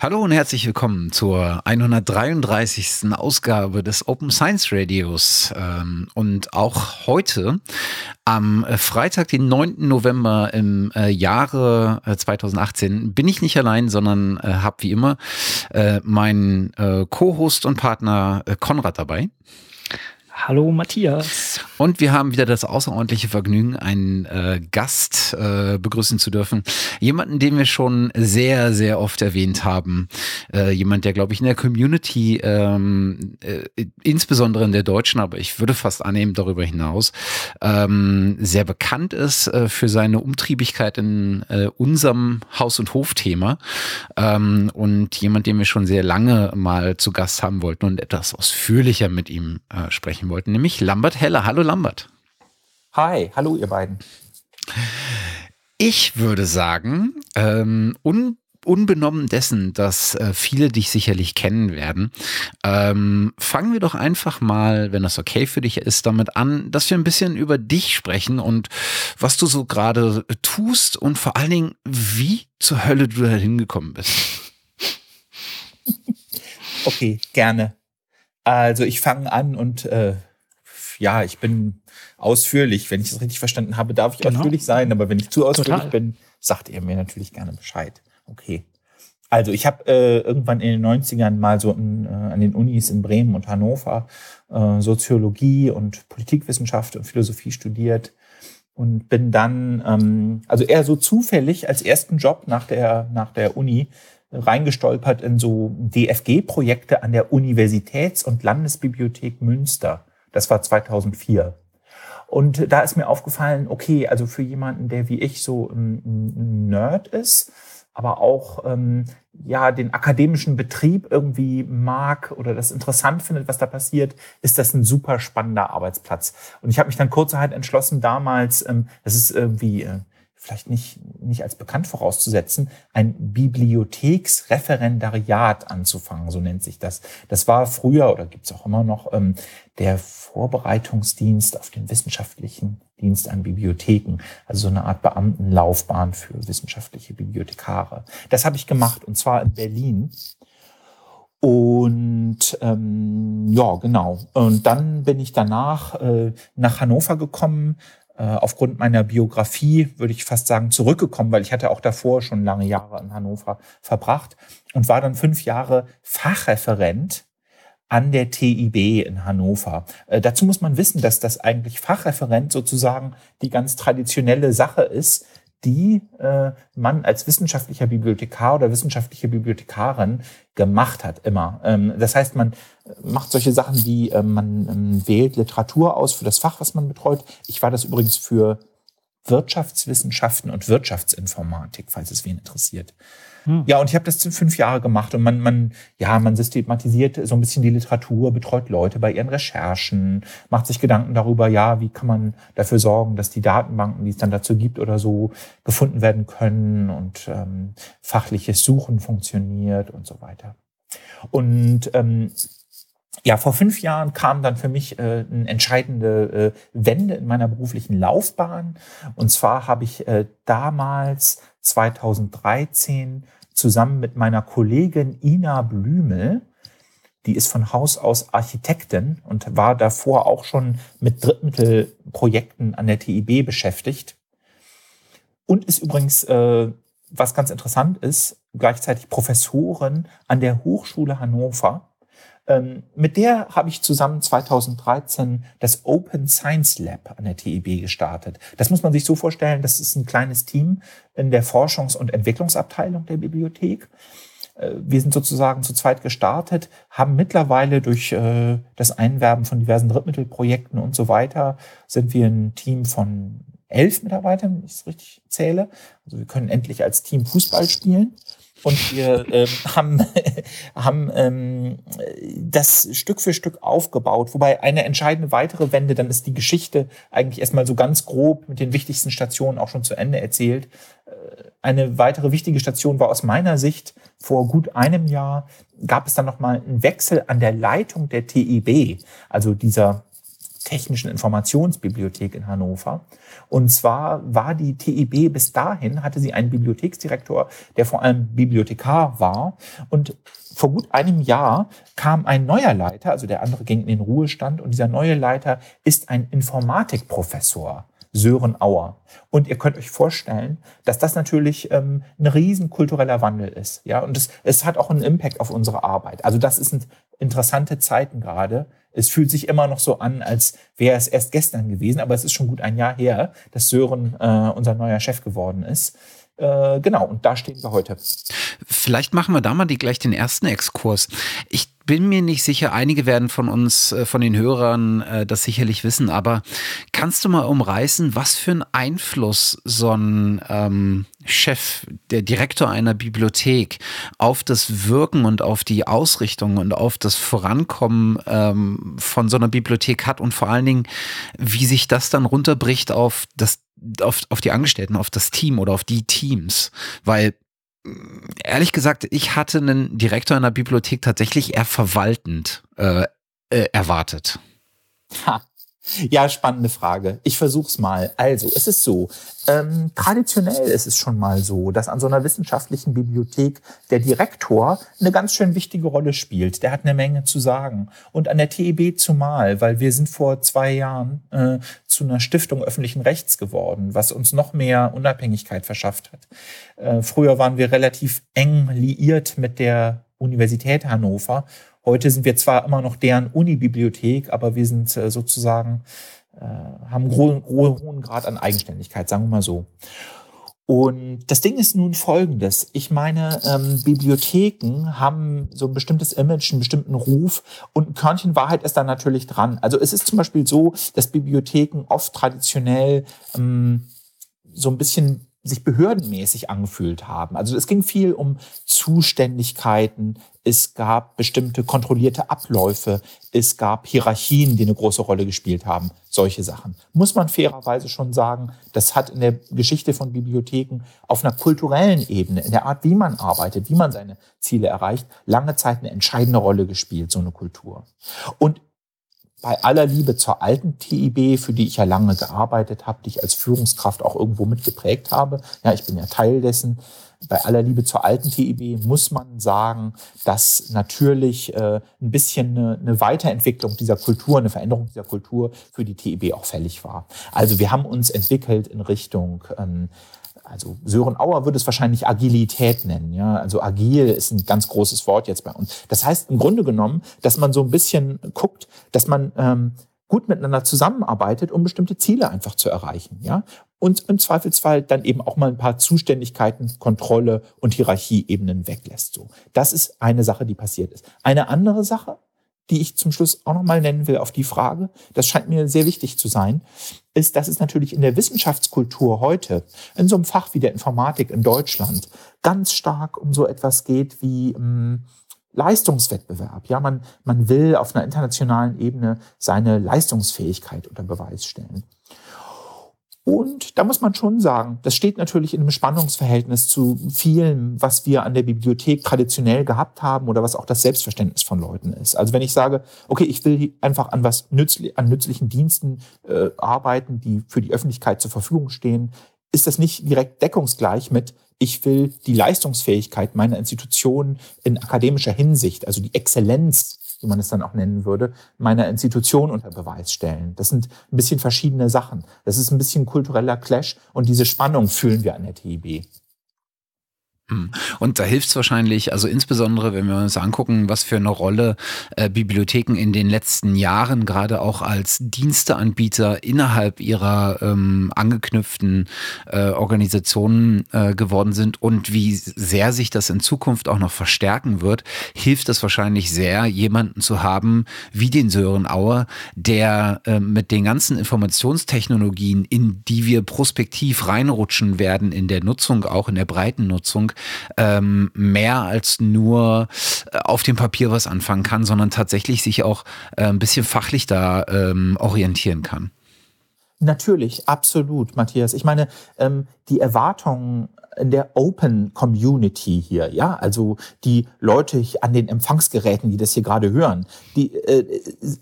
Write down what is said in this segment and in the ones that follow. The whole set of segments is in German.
Hallo und herzlich willkommen zur 133. Ausgabe des Open Science Radios. Ähm, und auch heute, am Freitag, den 9. November im äh, Jahre 2018, äh, bin ich nicht allein, sondern äh, habe wie immer meinen Co-Host und Partner Konrad dabei. Hallo Matthias. Und wir haben wieder das außerordentliche Vergnügen, einen äh, Gast äh, begrüßen zu dürfen. Jemanden, den wir schon sehr, sehr oft erwähnt haben. Äh, jemand, der, glaube ich, in der Community, ähm, äh, insbesondere in der deutschen, aber ich würde fast annehmen darüber hinaus, ähm, sehr bekannt ist äh, für seine Umtriebigkeit in äh, unserem Haus- und Hofthema. Ähm, und jemand, den wir schon sehr lange mal zu Gast haben wollten und etwas ausführlicher mit ihm äh, sprechen sprechen wollten, nämlich Lambert Heller. Hallo Lambert. Hi, hallo ihr beiden. Ich würde sagen, ähm, un unbenommen dessen, dass äh, viele dich sicherlich kennen werden, ähm, fangen wir doch einfach mal, wenn das okay für dich ist, damit an, dass wir ein bisschen über dich sprechen und was du so gerade tust und vor allen Dingen, wie zur Hölle du da hingekommen bist. Okay, gerne. Also ich fange an und äh, ja, ich bin ausführlich. Wenn ich das richtig verstanden habe, darf ich genau. ausführlich sein. Aber wenn ich zu ausführlich Total. bin, sagt ihr mir natürlich gerne Bescheid. Okay. Also ich habe äh, irgendwann in den 90ern mal so in, äh, an den Unis in Bremen und Hannover äh, Soziologie und Politikwissenschaft und Philosophie studiert und bin dann, ähm, also eher so zufällig als ersten Job nach der, nach der Uni reingestolpert in so DFG-Projekte an der Universitäts- und Landesbibliothek Münster. Das war 2004. Und da ist mir aufgefallen, okay, also für jemanden, der wie ich so ein Nerd ist, aber auch ähm, ja den akademischen Betrieb irgendwie mag oder das interessant findet, was da passiert, ist das ein super spannender Arbeitsplatz. Und ich habe mich dann kurzerhand entschlossen, damals, ähm, das ist irgendwie äh, vielleicht nicht, nicht als bekannt vorauszusetzen, ein Bibliotheksreferendariat anzufangen, so nennt sich das. Das war früher oder gibt es auch immer noch ähm, der Vorbereitungsdienst auf den wissenschaftlichen Dienst an Bibliotheken, also so eine Art Beamtenlaufbahn für wissenschaftliche Bibliothekare. Das habe ich gemacht und zwar in Berlin. Und ähm, ja, genau. Und dann bin ich danach äh, nach Hannover gekommen, aufgrund meiner Biografie, würde ich fast sagen, zurückgekommen, weil ich hatte auch davor schon lange Jahre in Hannover verbracht und war dann fünf Jahre Fachreferent an der TIB in Hannover. Äh, dazu muss man wissen, dass das eigentlich Fachreferent sozusagen die ganz traditionelle Sache ist, die äh, man als wissenschaftlicher Bibliothekar oder wissenschaftliche Bibliothekarin gemacht hat, immer. Ähm, das heißt, man macht solche Sachen wie, äh, man ähm, wählt Literatur aus für das Fach, was man betreut. Ich war das übrigens für Wirtschaftswissenschaften und Wirtschaftsinformatik, falls es wen interessiert. Hm. Ja, und ich habe das fünf Jahre gemacht und man, man, ja, man systematisiert so ein bisschen die Literatur, betreut Leute bei ihren Recherchen, macht sich Gedanken darüber, ja, wie kann man dafür sorgen, dass die Datenbanken, die es dann dazu gibt oder so, gefunden werden können und ähm, fachliches Suchen funktioniert und so weiter. Und ähm, ja, vor fünf Jahren kam dann für mich äh, eine entscheidende äh, Wende in meiner beruflichen Laufbahn. Und zwar habe ich äh, damals 2013 zusammen mit meiner Kollegin Ina Blümel. Die ist von Haus aus Architektin und war davor auch schon mit Drittmittelprojekten an der TIB beschäftigt. Und ist übrigens, äh, was ganz interessant ist, gleichzeitig Professorin an der Hochschule Hannover mit der habe ich zusammen 2013 das Open Science Lab an der TIB gestartet. Das muss man sich so vorstellen, das ist ein kleines Team in der Forschungs- und Entwicklungsabteilung der Bibliothek. Äh, wir sind sozusagen zu zweit gestartet, haben mittlerweile durch äh, das Einwerben von diversen Drittmittelprojekten und so weiter, sind wir ein Team von elf Mitarbeitern, wenn ich es richtig zähle. Also wir können endlich als Team Fußball spielen und wir ähm, haben, haben ähm, das Stück für Stück aufgebaut. Wobei eine entscheidende weitere Wende, dann ist die Geschichte eigentlich erstmal so ganz grob mit den wichtigsten Stationen auch schon zu Ende erzählt. Äh, eine weitere wichtige Station war aus meiner Sicht vor gut einem Jahr gab es dann nochmal einen Wechsel an der Leitung der TIB, also dieser Technischen Informationsbibliothek in Hannover. Und zwar war die TIB bis dahin, hatte sie einen Bibliotheksdirektor, der vor allem Bibliothekar war. Und vor gut einem Jahr kam ein neuer Leiter, also der andere ging in den Ruhestand und dieser neue Leiter ist ein Informatikprofessor. Sören Auer. Und ihr könnt euch vorstellen, dass das natürlich ähm, ein riesen kultureller Wandel ist. Ja, und es, es hat auch einen Impact auf unsere Arbeit. Also das sind interessante Zeiten gerade. Es fühlt sich immer noch so an, als wäre es erst gestern gewesen, aber es ist schon gut ein Jahr her, dass Sören äh, unser neuer Chef geworden ist. Äh, genau, und da stehen wir heute. Vielleicht machen wir da mal die, gleich den ersten Exkurs. Ich bin mir nicht sicher, einige werden von uns, äh, von den Hörern äh, das sicherlich wissen, aber kannst du mal umreißen, was für einen Einfluss so ein ähm, Chef, der Direktor einer Bibliothek auf das Wirken und auf die Ausrichtung und auf das Vorankommen ähm, von so einer Bibliothek hat und vor allen Dingen, wie sich das dann runterbricht auf das auf, auf die Angestellten, auf das Team oder auf die Teams. Weil ehrlich gesagt, ich hatte einen Direktor in der Bibliothek tatsächlich eher verwaltend äh, äh, erwartet. Ha. Ja, spannende Frage. Ich versuch's mal. Also, es ist so, ähm, traditionell ist es schon mal so, dass an so einer wissenschaftlichen Bibliothek der Direktor eine ganz schön wichtige Rolle spielt. Der hat eine Menge zu sagen. Und an der TEB zumal, weil wir sind vor zwei Jahren äh, zu einer Stiftung öffentlichen Rechts geworden, was uns noch mehr Unabhängigkeit verschafft hat. Äh, früher waren wir relativ eng liiert mit der Universität Hannover Heute sind wir zwar immer noch deren Unibibliothek, aber wir sind äh, sozusagen, äh, haben einen hohen, hohen Grad an Eigenständigkeit, sagen wir mal so. Und das Ding ist nun folgendes. Ich meine, ähm, Bibliotheken haben so ein bestimmtes Image, einen bestimmten Ruf und ein Körnchen Wahrheit ist da natürlich dran. Also es ist zum Beispiel so, dass Bibliotheken oft traditionell ähm, so ein bisschen sich behördenmäßig angefühlt haben. Also es ging viel um Zuständigkeiten, es gab bestimmte kontrollierte Abläufe, es gab Hierarchien, die eine große Rolle gespielt haben, solche Sachen. Muss man fairerweise schon sagen, das hat in der Geschichte von Bibliotheken auf einer kulturellen Ebene, in der Art, wie man arbeitet, wie man seine Ziele erreicht, lange Zeit eine entscheidende Rolle gespielt, so eine Kultur. Und bei aller Liebe zur alten TIB, für die ich ja lange gearbeitet habe, die ich als Führungskraft auch irgendwo mitgeprägt habe, ja, ich bin ja Teil dessen, bei aller Liebe zur alten TIB muss man sagen, dass natürlich äh, ein bisschen eine, eine Weiterentwicklung dieser Kultur, eine Veränderung dieser Kultur für die TIB auch fällig war. Also wir haben uns entwickelt in Richtung ähm, also Sören Auer würde es wahrscheinlich Agilität nennen. Ja? Also agil ist ein ganz großes Wort jetzt bei uns. Das heißt im Grunde genommen, dass man so ein bisschen guckt, dass man ähm, gut miteinander zusammenarbeitet, um bestimmte Ziele einfach zu erreichen. Ja? Und im Zweifelsfall dann eben auch mal ein paar Zuständigkeiten, Kontrolle und Hierarchieebenen weglässt. So, das ist eine Sache, die passiert ist. Eine andere Sache die ich zum Schluss auch nochmal nennen will auf die Frage, das scheint mir sehr wichtig zu sein, ist, dass es natürlich in der Wissenschaftskultur heute, in so einem Fach wie der Informatik in Deutschland, ganz stark um so etwas geht wie ähm, Leistungswettbewerb. Ja, man, man will auf einer internationalen Ebene seine Leistungsfähigkeit unter Beweis stellen. Und da muss man schon sagen, das steht natürlich in einem Spannungsverhältnis zu vielem, was wir an der Bibliothek traditionell gehabt haben oder was auch das Selbstverständnis von Leuten ist. Also wenn ich sage, okay, ich will einfach an was nützli an nützlichen Diensten äh, arbeiten, die für die Öffentlichkeit zur Verfügung stehen, ist das nicht direkt deckungsgleich mit, ich will die Leistungsfähigkeit meiner Institution in akademischer Hinsicht, also die Exzellenz wie man es dann auch nennen würde, meiner Institution unter Beweis stellen. Das sind ein bisschen verschiedene Sachen. Das ist ein bisschen kultureller Clash und diese Spannung fühlen wir an der TIB. Hm. Und da hilft es wahrscheinlich, also insbesondere, wenn wir uns angucken, was für eine Rolle äh, Bibliotheken in den letzten Jahren gerade auch als Diensteanbieter innerhalb ihrer ähm, angeknüpften äh, Organisationen äh, geworden sind und wie sehr sich das in Zukunft auch noch verstärken wird, hilft es wahrscheinlich sehr, jemanden zu haben wie den Sören Auer, der äh, mit den ganzen Informationstechnologien, in die wir prospektiv reinrutschen werden in der Nutzung, auch in der breiten Nutzung, ähm, mehr als nur äh, auf dem Papier was anfangen kann, sondern tatsächlich sich auch äh, ein bisschen fachlich da ähm, orientieren kann. Natürlich, absolut, Matthias. Ich meine, ähm, die Erwartungen der Open Community hier, ja, also die Leute an den Empfangsgeräten, die das hier gerade hören, die äh,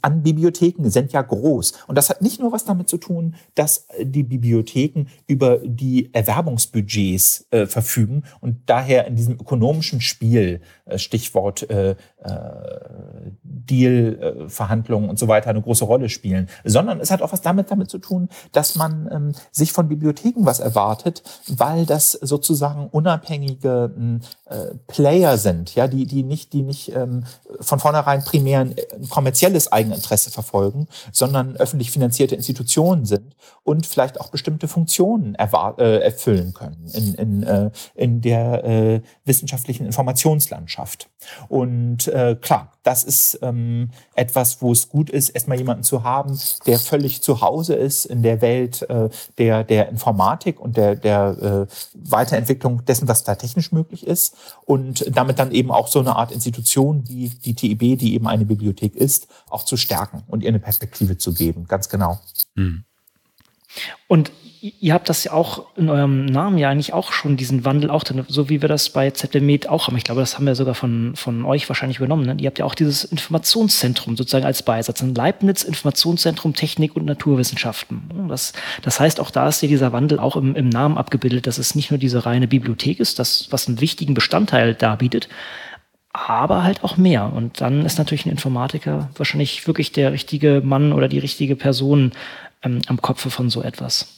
an Bibliotheken sind ja groß. Und das hat nicht nur was damit zu tun, dass die Bibliotheken über die Erwerbungsbudgets äh, verfügen und daher in diesem ökonomischen Spiel, äh, Stichwort äh, Deal-Verhandlungen und so weiter, eine große Rolle spielen, sondern es hat auch was damit damit zu tun, dass man ähm, sich von Bibliotheken was erwartet, weil das sozusagen unabhängige äh, Player sind, ja, die die nicht die nicht ähm, von vornherein primär ein kommerzielles Eigeninteresse verfolgen, sondern öffentlich finanzierte Institutionen sind und vielleicht auch bestimmte Funktionen äh, erfüllen können in, in, äh, in der äh, wissenschaftlichen Informationslandschaft. Und äh, klar, das ist ähm, etwas, wo es gut ist, erstmal jemanden zu haben, der völlig zu Hause ist in der Welt äh, der, der Informatik und der, der äh, Weiterentwicklung dessen, was da technisch möglich ist. Und damit dann eben auch so eine Art Institution wie die TIB, die eben eine Bibliothek ist, auch zu stärken und ihr eine Perspektive zu geben. Ganz genau. Mhm. Und ihr habt das ja auch in eurem Namen ja eigentlich auch schon diesen Wandel auch drin, so wie wir das bei ZDMed auch haben. Ich glaube, das haben wir sogar von, von euch wahrscheinlich übernommen. Ne? Ihr habt ja auch dieses Informationszentrum sozusagen als Beisatz. Ein Leibniz Informationszentrum Technik und Naturwissenschaften. Das, das heißt, auch da ist ja dieser Wandel auch im, im Namen abgebildet, dass es nicht nur diese reine Bibliothek ist, das, was einen wichtigen Bestandteil darbietet, aber halt auch mehr. Und dann ist natürlich ein Informatiker wahrscheinlich wirklich der richtige Mann oder die richtige Person ähm, am Kopfe von so etwas.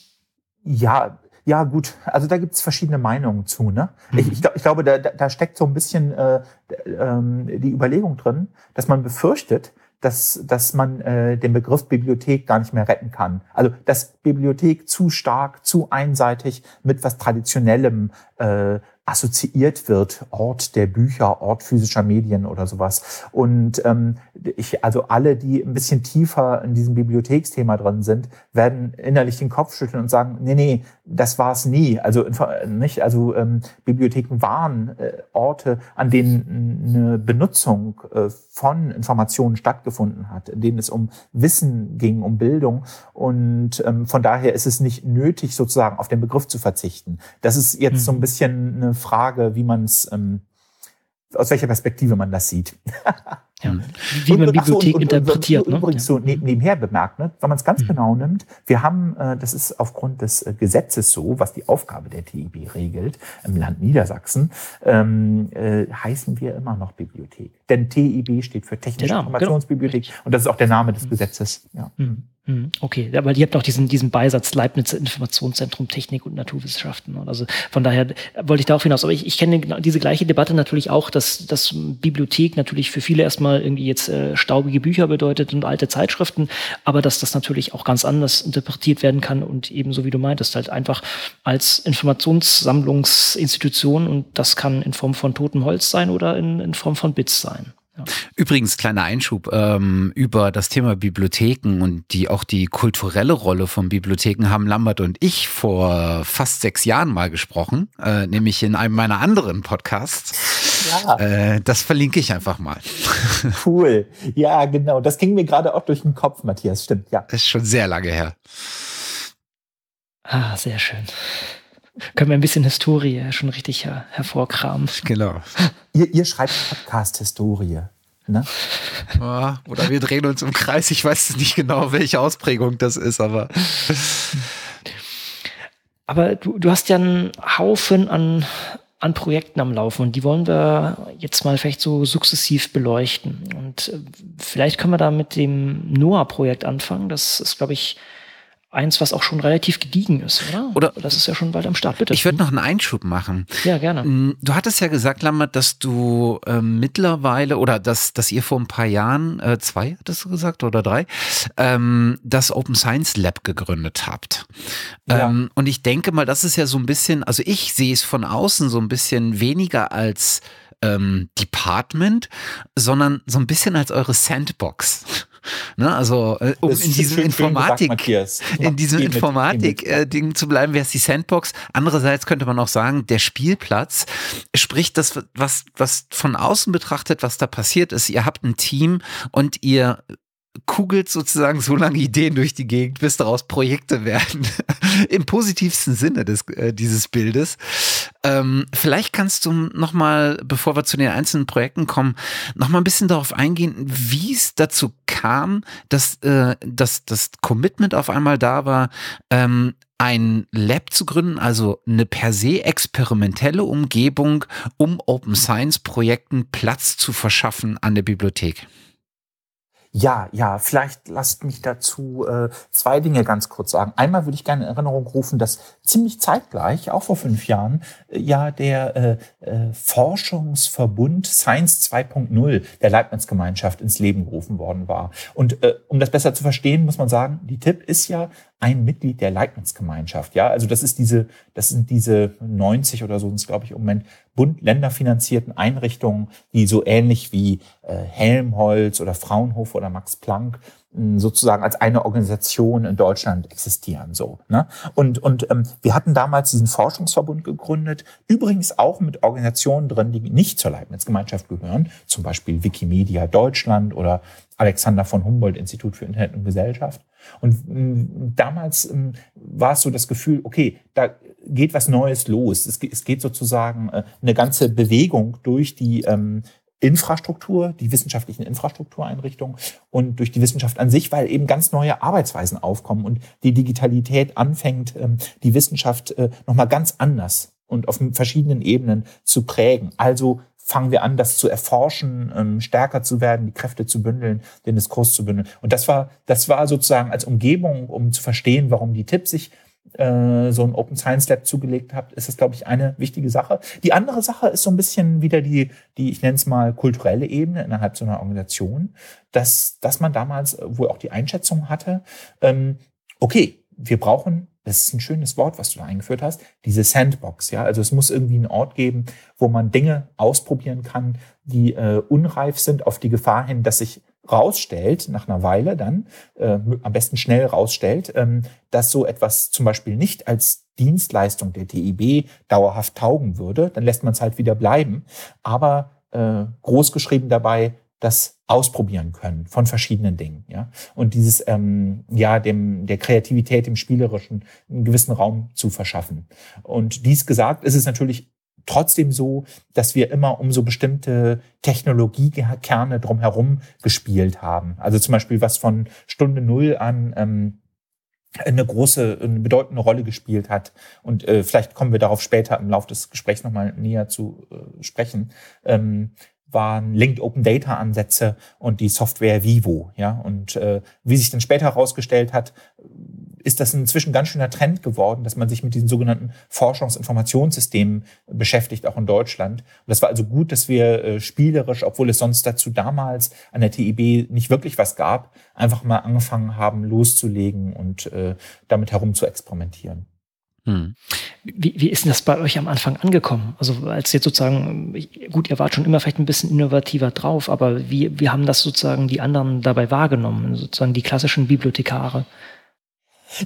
Ja, ja, gut. Also da gibt es verschiedene Meinungen zu. Ne? Mhm. Ich, ich, ich, glaube, da, da steckt so ein bisschen äh, äh, die Überlegung drin, dass man befürchtet, dass, dass man äh, den Begriff Bibliothek gar nicht mehr retten kann. Also dass Bibliothek zu stark, zu einseitig mit was Traditionellem äh, assoziiert wird, Ort der Bücher, Ort physischer Medien oder sowas. Und ähm, ich, also alle, die ein bisschen tiefer in diesem Bibliotheksthema drin sind, werden innerlich den Kopf schütteln und sagen, nee, nee, das war es nie. Also nicht, also ähm, Bibliotheken waren äh, Orte, an denen eine Benutzung äh, von Informationen stattgefunden hat, in denen es um Wissen ging, um Bildung. Und ähm, von daher ist es nicht nötig, sozusagen auf den Begriff zu verzichten. Das ist jetzt mhm. so ein bisschen eine Frage, wie man es, ähm, aus welcher Perspektive man das sieht. Ja, wie man Bibliothek so, und, interpretiert. Und, und, ne? Übrigens so nebenher bemerkt, ne, wenn man es ganz mhm. genau nimmt, wir haben, äh, das ist aufgrund des äh, Gesetzes so, was die Aufgabe der TIB regelt, im Land Niedersachsen, ähm, äh, heißen wir immer noch Bibliothek. Denn TIB steht für Technische genau. Informationsbibliothek genau. und das ist auch der Name des mhm. Gesetzes. Ja. Mhm. Hm, okay, weil ihr habt auch diesen, diesen Beisatz Leibniz Informationszentrum Technik und Naturwissenschaften. Also von daher wollte ich darauf hinaus. Aber ich, ich kenne diese gleiche Debatte natürlich auch, dass, dass Bibliothek natürlich für viele erstmal irgendwie jetzt äh, staubige Bücher bedeutet und alte Zeitschriften, aber dass das natürlich auch ganz anders interpretiert werden kann und ebenso wie du meintest, halt einfach als Informationssammlungsinstitution und das kann in Form von totem Holz sein oder in, in Form von Bits sein. Übrigens, kleiner Einschub ähm, über das Thema Bibliotheken und die auch die kulturelle Rolle von Bibliotheken haben Lambert und ich vor fast sechs Jahren mal gesprochen, äh, nämlich in einem meiner anderen Podcasts. Ja. Äh, das verlinke ich einfach mal. Cool. Ja, genau. Das ging mir gerade auch durch den Kopf, Matthias. Stimmt, ja. Das ist schon sehr lange her. Ah, sehr schön können wir ein bisschen Historie schon richtig her hervorkramen. Genau. Ihr, ihr schreibt Podcast-Historie. Ne? Ja, oder wir drehen uns im Kreis. Ich weiß nicht genau, welche Ausprägung das ist, aber. Aber du, du hast ja einen Haufen an, an Projekten am Laufen und die wollen wir jetzt mal vielleicht so sukzessiv beleuchten. Und äh, vielleicht können wir da mit dem NOAA-Projekt anfangen. Das ist, glaube ich, eins, was auch schon relativ gediegen ist, oder? Oder das ist ja schon bald am Start, bitte. Ich würde noch einen Einschub machen. Ja, gerne. Mm, du hattest ja gesagt, Lambert, dass du äh, mittlerweile oder dass, dass ihr vor ein paar Jahren, äh, zwei hattest du gesagt oder drei, ähm, das Open Science Lab gegründet habt. Ja. Ähm, und ich denke mal, das ist ja so ein bisschen, also ich sehe es von außen so ein bisschen weniger als ähm, Department, sondern so ein bisschen als eure Sandbox. Ne, also äh, um in diesem Informatik, gesagt, in diesem Informatik-Ding äh, zu bleiben, wäre es die Sandbox. Andererseits könnte man auch sagen, der Spielplatz spricht das, was, was von außen betrachtet, was da passiert ist. Ihr habt ein Team und ihr kugelt sozusagen so lange Ideen durch die Gegend, bis daraus Projekte werden. Im positivsten Sinne des, äh, dieses Bildes. Ähm, vielleicht kannst du nochmal, bevor wir zu den einzelnen Projekten kommen, nochmal ein bisschen darauf eingehen, wie es dazu kam, dass, äh, dass das Commitment auf einmal da war, ähm, ein Lab zu gründen, also eine per se experimentelle Umgebung, um Open Science Projekten Platz zu verschaffen an der Bibliothek. Ja, ja, vielleicht lasst mich dazu äh, zwei Dinge ganz kurz sagen. Einmal würde ich gerne in Erinnerung rufen, dass ziemlich zeitgleich, auch vor fünf Jahren, äh, ja der äh, äh, Forschungsverbund Science 2.0 der Leibniz-Gemeinschaft ins Leben gerufen worden war. Und äh, um das besser zu verstehen, muss man sagen, die TIP ist ja ein Mitglied der Leibniz-Gemeinschaft. Ja, also das ist diese, das sind diese 90 oder so, sind glaube ich im Moment Bund länderfinanzierten Einrichtungen, die so ähnlich wie äh, Helmholtz oder Fraunhofer oder Max Planck sozusagen als eine Organisation in Deutschland existieren. So, ne? Und, und ähm, wir hatten damals diesen Forschungsverbund gegründet, übrigens auch mit Organisationen drin, die nicht zur Leibniz-Gemeinschaft gehören, zum Beispiel Wikimedia Deutschland oder Alexander von Humboldt Institut für Internet und Gesellschaft. Und ähm, damals ähm, war es so das Gefühl, okay, da geht was Neues los. Es, es geht sozusagen äh, eine ganze Bewegung durch die ähm, Infrastruktur, die wissenschaftlichen Infrastruktureinrichtungen und durch die Wissenschaft an sich, weil eben ganz neue Arbeitsweisen aufkommen und die Digitalität anfängt, ähm, die Wissenschaft äh, nochmal ganz anders und auf verschiedenen Ebenen zu prägen. Also fangen wir an, das zu erforschen, ähm, stärker zu werden, die Kräfte zu bündeln, den Diskurs zu bündeln. Und das war, das war sozusagen als Umgebung, um zu verstehen, warum die TIP sich äh, so ein Open Science Lab zugelegt habt, ist das, glaube ich, eine wichtige Sache. Die andere Sache ist so ein bisschen wieder die, die ich nenne es mal kulturelle Ebene innerhalb so einer Organisation, dass, dass man damals wohl auch die Einschätzung hatte, ähm, okay, wir brauchen das ist ein schönes Wort, was du da eingeführt hast, diese Sandbox. Ja, also es muss irgendwie einen Ort geben, wo man Dinge ausprobieren kann, die äh, unreif sind, auf die Gefahr hin, dass sich rausstellt, nach einer Weile dann, äh, am besten schnell rausstellt, ähm, dass so etwas zum Beispiel nicht als Dienstleistung der TIB dauerhaft taugen würde, dann lässt man es halt wieder bleiben. Aber äh, großgeschrieben dabei, das ausprobieren können von verschiedenen Dingen, ja und dieses ähm, ja dem der Kreativität, dem Spielerischen einen gewissen Raum zu verschaffen. Und dies gesagt, ist es natürlich trotzdem so, dass wir immer um so bestimmte Technologiekerne drumherum gespielt haben. Also zum Beispiel was von Stunde Null an ähm, eine große, eine bedeutende Rolle gespielt hat. Und äh, vielleicht kommen wir darauf später im Laufe des Gesprächs nochmal näher zu äh, sprechen. Ähm, waren Linked Open Data Ansätze und die Software Vivo, ja. Und äh, wie sich dann später herausgestellt hat, ist das inzwischen ganz schöner Trend geworden, dass man sich mit diesen sogenannten Forschungsinformationssystemen beschäftigt, auch in Deutschland. Und das war also gut, dass wir äh, spielerisch, obwohl es sonst dazu damals an der TIB nicht wirklich was gab, einfach mal angefangen haben, loszulegen und äh, damit herum zu experimentieren. Hm. Wie, wie ist denn das bei euch am Anfang angekommen? Also als jetzt sozusagen, gut, ihr wart schon immer vielleicht ein bisschen innovativer drauf, aber wie, wie haben das sozusagen die anderen dabei wahrgenommen, sozusagen die klassischen Bibliothekare?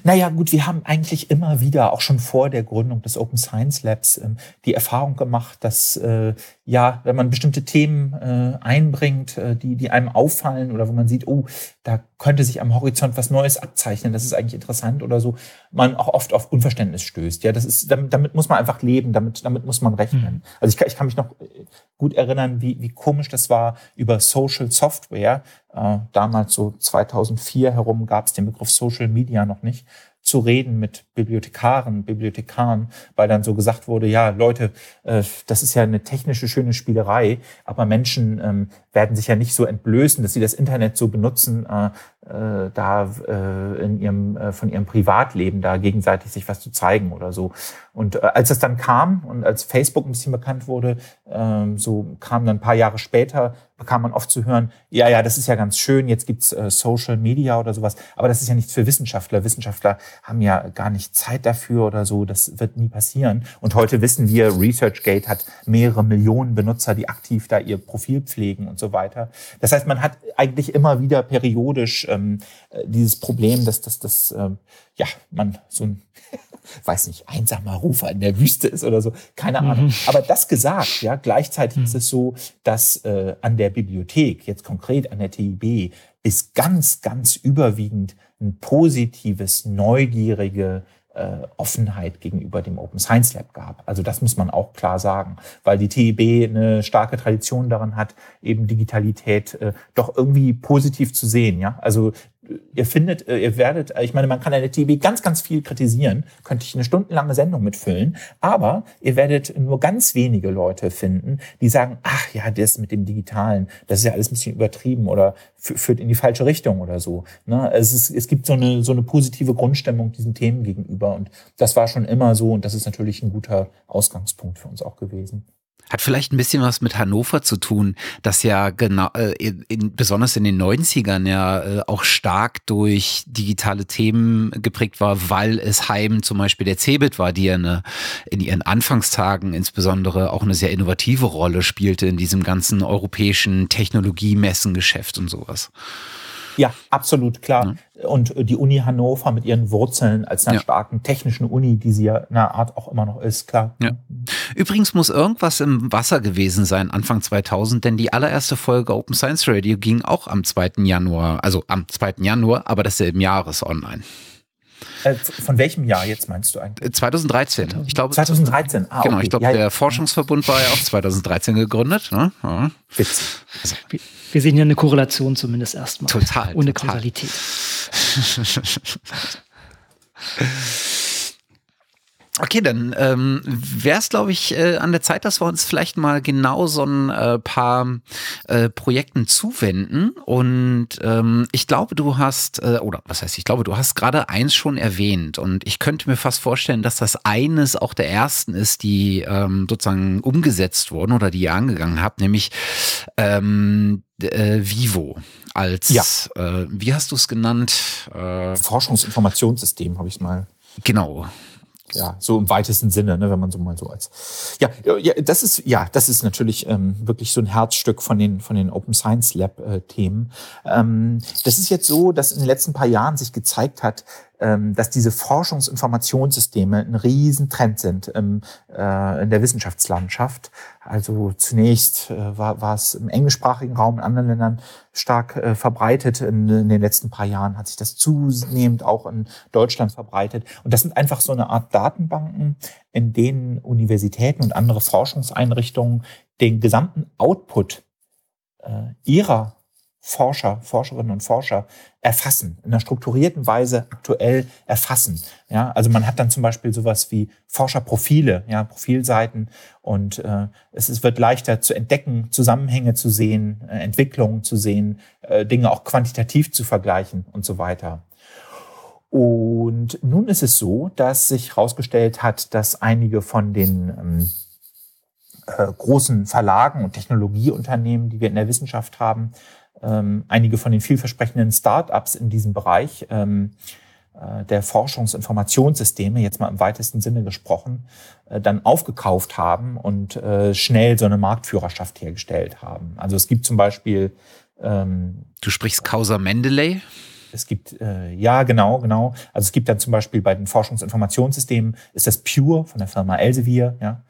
Naja, gut, wir haben eigentlich immer wieder, auch schon vor der Gründung des Open Science Labs, ähm, die Erfahrung gemacht, dass äh, ja, wenn man bestimmte Themen äh, einbringt, äh, die, die einem auffallen oder wo man sieht, oh, da könnte sich am Horizont was Neues abzeichnen, das ist eigentlich interessant oder so, man auch oft auf Unverständnis stößt. Ja, das ist, damit, damit muss man einfach leben, damit, damit muss man rechnen. Mhm. Also ich, ich kann mich noch äh, gut erinnern, wie, wie komisch das war über Social Software. Äh, damals so 2004 herum gab es den Begriff Social Media noch nicht zu reden mit Bibliothekaren, Bibliothekaren, weil dann so gesagt wurde, ja, Leute, äh, das ist ja eine technische schöne Spielerei, aber Menschen ähm, werden sich ja nicht so entblößen, dass sie das Internet so benutzen, äh, da äh, in ihrem äh, von ihrem Privatleben da gegenseitig sich was zu zeigen oder so. Und äh, als das dann kam und als Facebook ein bisschen bekannt wurde, ähm, so kam dann ein paar Jahre später, bekam man oft zu hören, ja, ja, das ist ja ganz schön, jetzt gibt's äh, Social Media oder sowas, aber das ist ja nichts für Wissenschaftler. Wissenschaftler haben ja gar nicht Zeit dafür oder so, das wird nie passieren. Und heute wissen wir, ResearchGate hat mehrere Millionen Benutzer, die aktiv da ihr Profil pflegen und so weiter. Das heißt, man hat eigentlich immer wieder periodisch ähm, äh, dieses Problem, dass, dass, dass ähm, ja, man so ein weiß nicht, einsamer Rufer in der Wüste ist oder so, keine Ahnung. Mhm. Aber das gesagt, ja, gleichzeitig mhm. ist es so, dass äh, an der Bibliothek, jetzt konkret an der TIB, ist ganz, ganz überwiegend ein positives, neugierige, äh, Offenheit gegenüber dem Open Science Lab gab. Also das muss man auch klar sagen, weil die TIB eine starke Tradition daran hat, eben Digitalität äh, doch irgendwie positiv zu sehen. Ja, also ihr findet, äh, ihr werdet, äh, ich meine, man kann eine TV ganz, ganz viel kritisieren, könnte ich eine stundenlange Sendung mitfüllen, aber ihr werdet nur ganz wenige Leute finden, die sagen, ach ja, das mit dem Digitalen, das ist ja alles ein bisschen übertrieben oder führt in die falsche Richtung oder so. Ne? Es, ist, es gibt so eine, so eine positive Grundstimmung diesen Themen gegenüber und das war schon immer so und das ist natürlich ein guter Ausgangspunkt für uns auch gewesen. Hat vielleicht ein bisschen was mit Hannover zu tun, das ja genau, äh, in, besonders in den 90ern ja äh, auch stark durch digitale Themen geprägt war, weil es Heim zum Beispiel der Cebit war, die ja eine, in ihren Anfangstagen insbesondere auch eine sehr innovative Rolle spielte in diesem ganzen europäischen Technologiemessengeschäft und sowas. Ja, absolut klar. Ja. Und die Uni Hannover mit ihren Wurzeln als einer ja. starken technischen Uni, die sie ja in einer Art auch immer noch ist, klar. Ja. Übrigens muss irgendwas im Wasser gewesen sein, Anfang 2000, denn die allererste Folge Open Science Radio ging auch am 2. Januar, also am 2. Januar, aber desselben Jahres online. Äh, von welchem Jahr jetzt meinst du eigentlich? 2013. Äh, ich glaube, 2013. Ah, genau, okay. ich glaube, ja, der Forschungsverbund war ja auch 2013 gegründet. Ne? Ja. Witz. Also, wir sehen hier eine Korrelation zumindest erstmal. Total. Ohne total. Kausalität. Okay, dann ähm, wäre es, glaube ich, äh, an der Zeit, dass wir uns vielleicht mal genau so ein äh, paar äh, Projekten zuwenden. Und ähm, ich glaube, du hast, äh, oder was heißt, ich glaube, du hast gerade eins schon erwähnt. Und ich könnte mir fast vorstellen, dass das eines auch der ersten ist, die ähm, sozusagen umgesetzt wurden oder die ihr angegangen habt, nämlich ähm, äh, Vivo als, ja. äh, wie hast du es genannt? Äh, Forschungsinformationssystem habe ich mal. Genau ja, so im weitesten Sinne, ne, wenn man so mal so als. Ja, ja, das ist ja, das ist natürlich ähm, wirklich so ein Herzstück von den von den Open Science Lab äh, Themen. Ähm, das ist jetzt so, dass in den letzten paar Jahren sich gezeigt hat, dass diese Forschungsinformationssysteme ein Riesentrend sind im, äh, in der Wissenschaftslandschaft. Also zunächst äh, war, war es im englischsprachigen Raum in anderen Ländern stark äh, verbreitet. In, in, den letzten paar Jahren hat sich das zunehmend auch in Deutschland verbreitet. Und das sind einfach so eine Art Datenbanken, in denen Universitäten und andere Forschungseinrichtungen den gesamten Output äh, ihrer Forscher, Forscherinnen und Forscher erfassen, in einer strukturierten Weise aktuell erfassen. Ja, also man hat dann zum Beispiel sowas wie Forscherprofile, ja, Profilseiten und äh, es, es wird leichter zu entdecken, Zusammenhänge zu sehen, äh, Entwicklungen zu sehen, äh, Dinge auch quantitativ zu vergleichen und so weiter. Und nun ist es so, dass sich herausgestellt hat, dass einige von den ähm, äh, großen Verlagen und Technologieunternehmen, die wir in der Wissenschaft haben, ähm, einige von den vielversprechenden Start-ups in diesem Bereich ähm, äh, der Forschungsinformationssysteme, jetzt mal im weitesten Sinne gesprochen, äh, dann aufgekauft haben und äh, schnell so eine Marktführerschaft hergestellt haben. Also es gibt zum Beispiel ähm, Du sprichst Causa Mendeley? Es gibt, äh, ja, genau, genau. Also es gibt dann zum Beispiel bei den Forschungsinformationssystemen, ist das Pure von der Firma Elsevier, ja,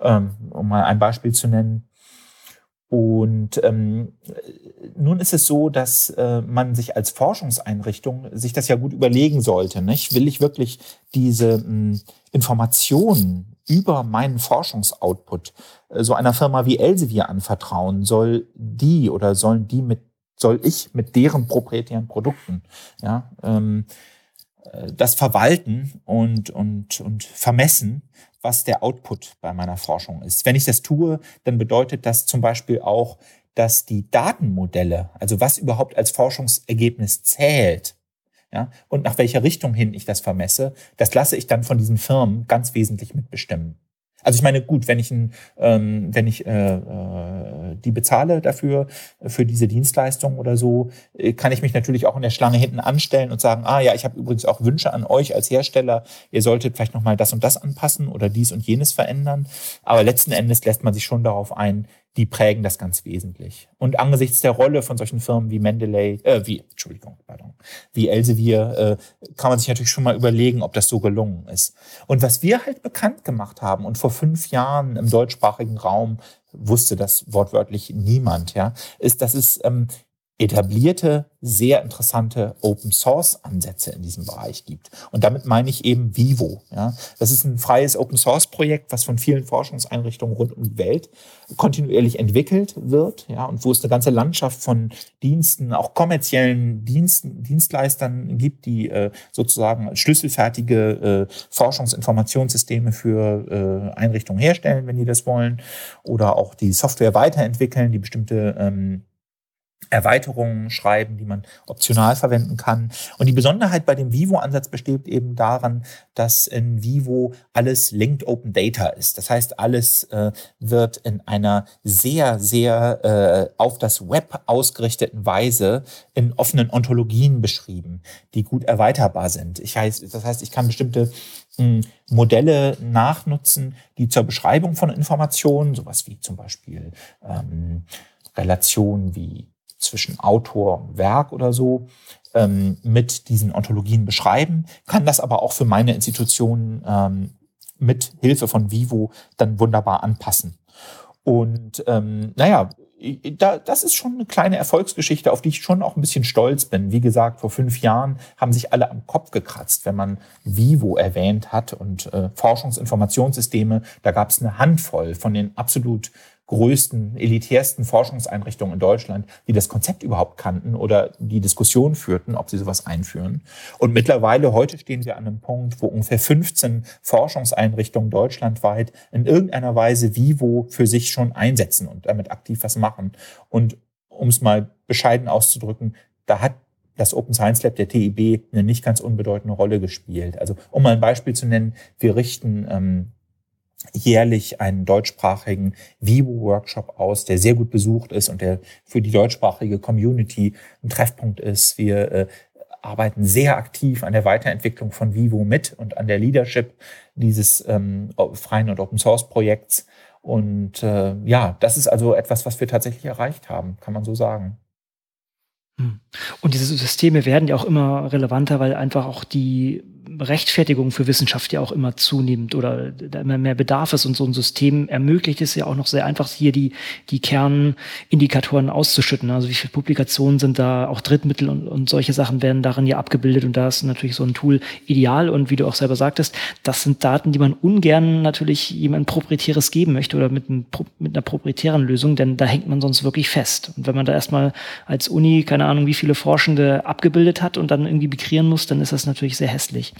ähm, um mal ein Beispiel zu nennen. Und ähm, nun ist es so, dass äh, man sich als Forschungseinrichtung sich das ja gut überlegen sollte. Nicht? Will ich wirklich diese mh, Informationen über meinen Forschungsoutput äh, so einer Firma wie Elsevier anvertrauen? Soll die oder sollen die mit, soll ich mit deren proprietären Produkten ja, ähm, äh, das verwalten und, und, und vermessen? Was der Output bei meiner Forschung ist. Wenn ich das tue, dann bedeutet das zum Beispiel auch, dass die Datenmodelle, also was überhaupt als Forschungsergebnis zählt, ja, und nach welcher Richtung hin ich das vermesse, das lasse ich dann von diesen Firmen ganz wesentlich mitbestimmen. Also ich meine, gut, wenn ich, ein, ähm, wenn ich äh, äh, die bezahle dafür, für diese Dienstleistung oder so, äh, kann ich mich natürlich auch in der Schlange hinten anstellen und sagen, ah ja, ich habe übrigens auch Wünsche an euch als Hersteller, ihr solltet vielleicht nochmal das und das anpassen oder dies und jenes verändern. Aber letzten Endes lässt man sich schon darauf ein, die prägen das ganz wesentlich. Und angesichts der Rolle von solchen Firmen wie Mendeley, äh, wie, Entschuldigung, pardon, wie Elsevier, äh, kann man sich natürlich schon mal überlegen, ob das so gelungen ist. Und was wir halt bekannt gemacht haben und vor fünf Jahren im deutschsprachigen Raum wusste das wortwörtlich niemand, ja, ist, dass es ähm, etablierte, sehr interessante Open Source Ansätze in diesem Bereich gibt. Und damit meine ich eben Vivo. Ja. Das ist ein freies Open Source Projekt, was von vielen Forschungseinrichtungen rund um die Welt kontinuierlich entwickelt wird, ja, und wo es eine ganze Landschaft von Diensten, auch kommerziellen Diensten, Dienstleistern gibt, die äh, sozusagen schlüsselfertige äh, Forschungsinformationssysteme für äh, Einrichtungen herstellen, wenn die das wollen, oder auch die Software weiterentwickeln, die bestimmte ähm, Erweiterungen schreiben, die man optional verwenden kann. Und die Besonderheit bei dem Vivo-Ansatz besteht eben daran, dass in Vivo alles Linked Open Data ist. Das heißt, alles äh, wird in einer sehr, sehr äh, auf das Web ausgerichteten Weise in offenen Ontologien beschrieben, die gut erweiterbar sind. Ich heißt, das heißt, ich kann bestimmte hm, Modelle nachnutzen, die zur Beschreibung von Informationen, sowas wie zum Beispiel ähm, Relationen wie zwischen Autor und Werk oder so ähm, mit diesen Ontologien beschreiben, kann das aber auch für meine Institution ähm, mit Hilfe von Vivo dann wunderbar anpassen. Und ähm, naja, da, das ist schon eine kleine Erfolgsgeschichte, auf die ich schon auch ein bisschen stolz bin. Wie gesagt, vor fünf Jahren haben sich alle am Kopf gekratzt, wenn man Vivo erwähnt hat und äh, Forschungsinformationssysteme. Da gab es eine Handvoll von den absolut größten, elitärsten Forschungseinrichtungen in Deutschland, die das Konzept überhaupt kannten oder die Diskussion führten, ob sie sowas einführen. Und mittlerweile, heute stehen wir an einem Punkt, wo ungefähr 15 Forschungseinrichtungen deutschlandweit in irgendeiner Weise Vivo für sich schon einsetzen und damit aktiv was machen. Und um es mal bescheiden auszudrücken, da hat das Open Science Lab der TIB eine nicht ganz unbedeutende Rolle gespielt. Also um mal ein Beispiel zu nennen, wir richten ähm, jährlich einen deutschsprachigen Vivo-Workshop aus, der sehr gut besucht ist und der für die deutschsprachige Community ein Treffpunkt ist. Wir äh, arbeiten sehr aktiv an der Weiterentwicklung von Vivo mit und an der Leadership dieses ähm, freien und Open Source Projekts. Und äh, ja, das ist also etwas, was wir tatsächlich erreicht haben, kann man so sagen. Hm. Und diese Systeme werden ja auch immer relevanter, weil einfach auch die Rechtfertigung für Wissenschaft ja auch immer zunimmt oder da immer mehr Bedarf ist und so ein System ermöglicht es ja auch noch sehr einfach, hier die, die Kernindikatoren auszuschütten. Also wie viele Publikationen sind da, auch Drittmittel und, und solche Sachen werden darin ja abgebildet und da ist natürlich so ein Tool ideal und wie du auch selber sagtest, das sind Daten, die man ungern natürlich jemandem proprietäres geben möchte oder mit, einem, mit einer proprietären Lösung, denn da hängt man sonst wirklich fest. Und wenn man da erstmal als Uni, keine Ahnung, wie viele Forschende abgebildet hat und dann irgendwie migrieren muss, dann ist das natürlich sehr hässlich.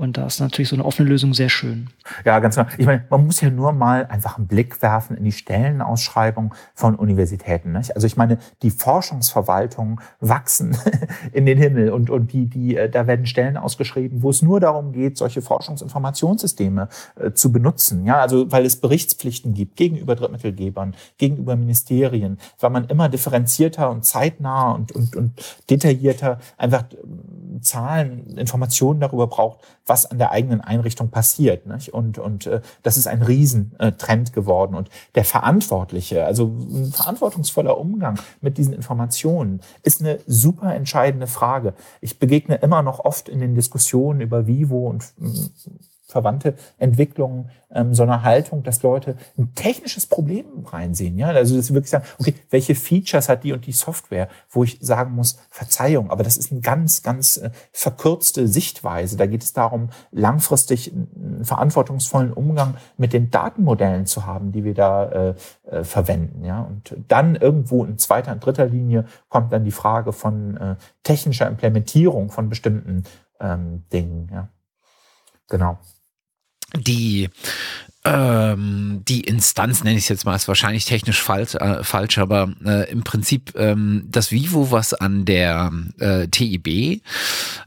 Und da ist natürlich so eine offene Lösung sehr schön. Ja, ganz genau. Ich meine, man muss ja nur mal einfach einen Blick werfen in die Stellenausschreibung von Universitäten. Nicht? Also ich meine, die Forschungsverwaltungen wachsen in den Himmel und, und die, die, äh, da werden Stellen ausgeschrieben, wo es nur darum geht, solche Forschungsinformationssysteme äh, zu benutzen. Ja, also weil es Berichtspflichten gibt gegenüber Drittmittelgebern, gegenüber Ministerien, weil man immer differenzierter und zeitnah und, und, und detaillierter einfach äh, Zahlen, Informationen darüber braucht, was an der eigenen Einrichtung passiert. Nicht? Und, und äh, das ist ein Riesentrend geworden. Und der Verantwortliche, also ein verantwortungsvoller Umgang mit diesen Informationen, ist eine super entscheidende Frage. Ich begegne immer noch oft in den Diskussionen über Vivo und verwandte Entwicklungen ähm, so eine Haltung, dass Leute ein technisches Problem reinsehen. Ja, also dass sie wirklich sagen, okay, welche Features hat die und die Software, wo ich sagen muss, Verzeihung, aber das ist eine ganz, ganz äh, verkürzte Sichtweise. Da geht es darum, langfristig einen verantwortungsvollen Umgang mit den Datenmodellen zu haben, die wir da äh, äh, verwenden. Ja, und dann irgendwo in zweiter und dritter Linie kommt dann die Frage von äh, technischer Implementierung von bestimmten ähm, Dingen. Ja, genau die ähm, die Instanz, nenne ich es jetzt mal, ist wahrscheinlich technisch falsch, äh, falsch aber äh, im Prinzip ähm, das Vivo, was an der äh, TIB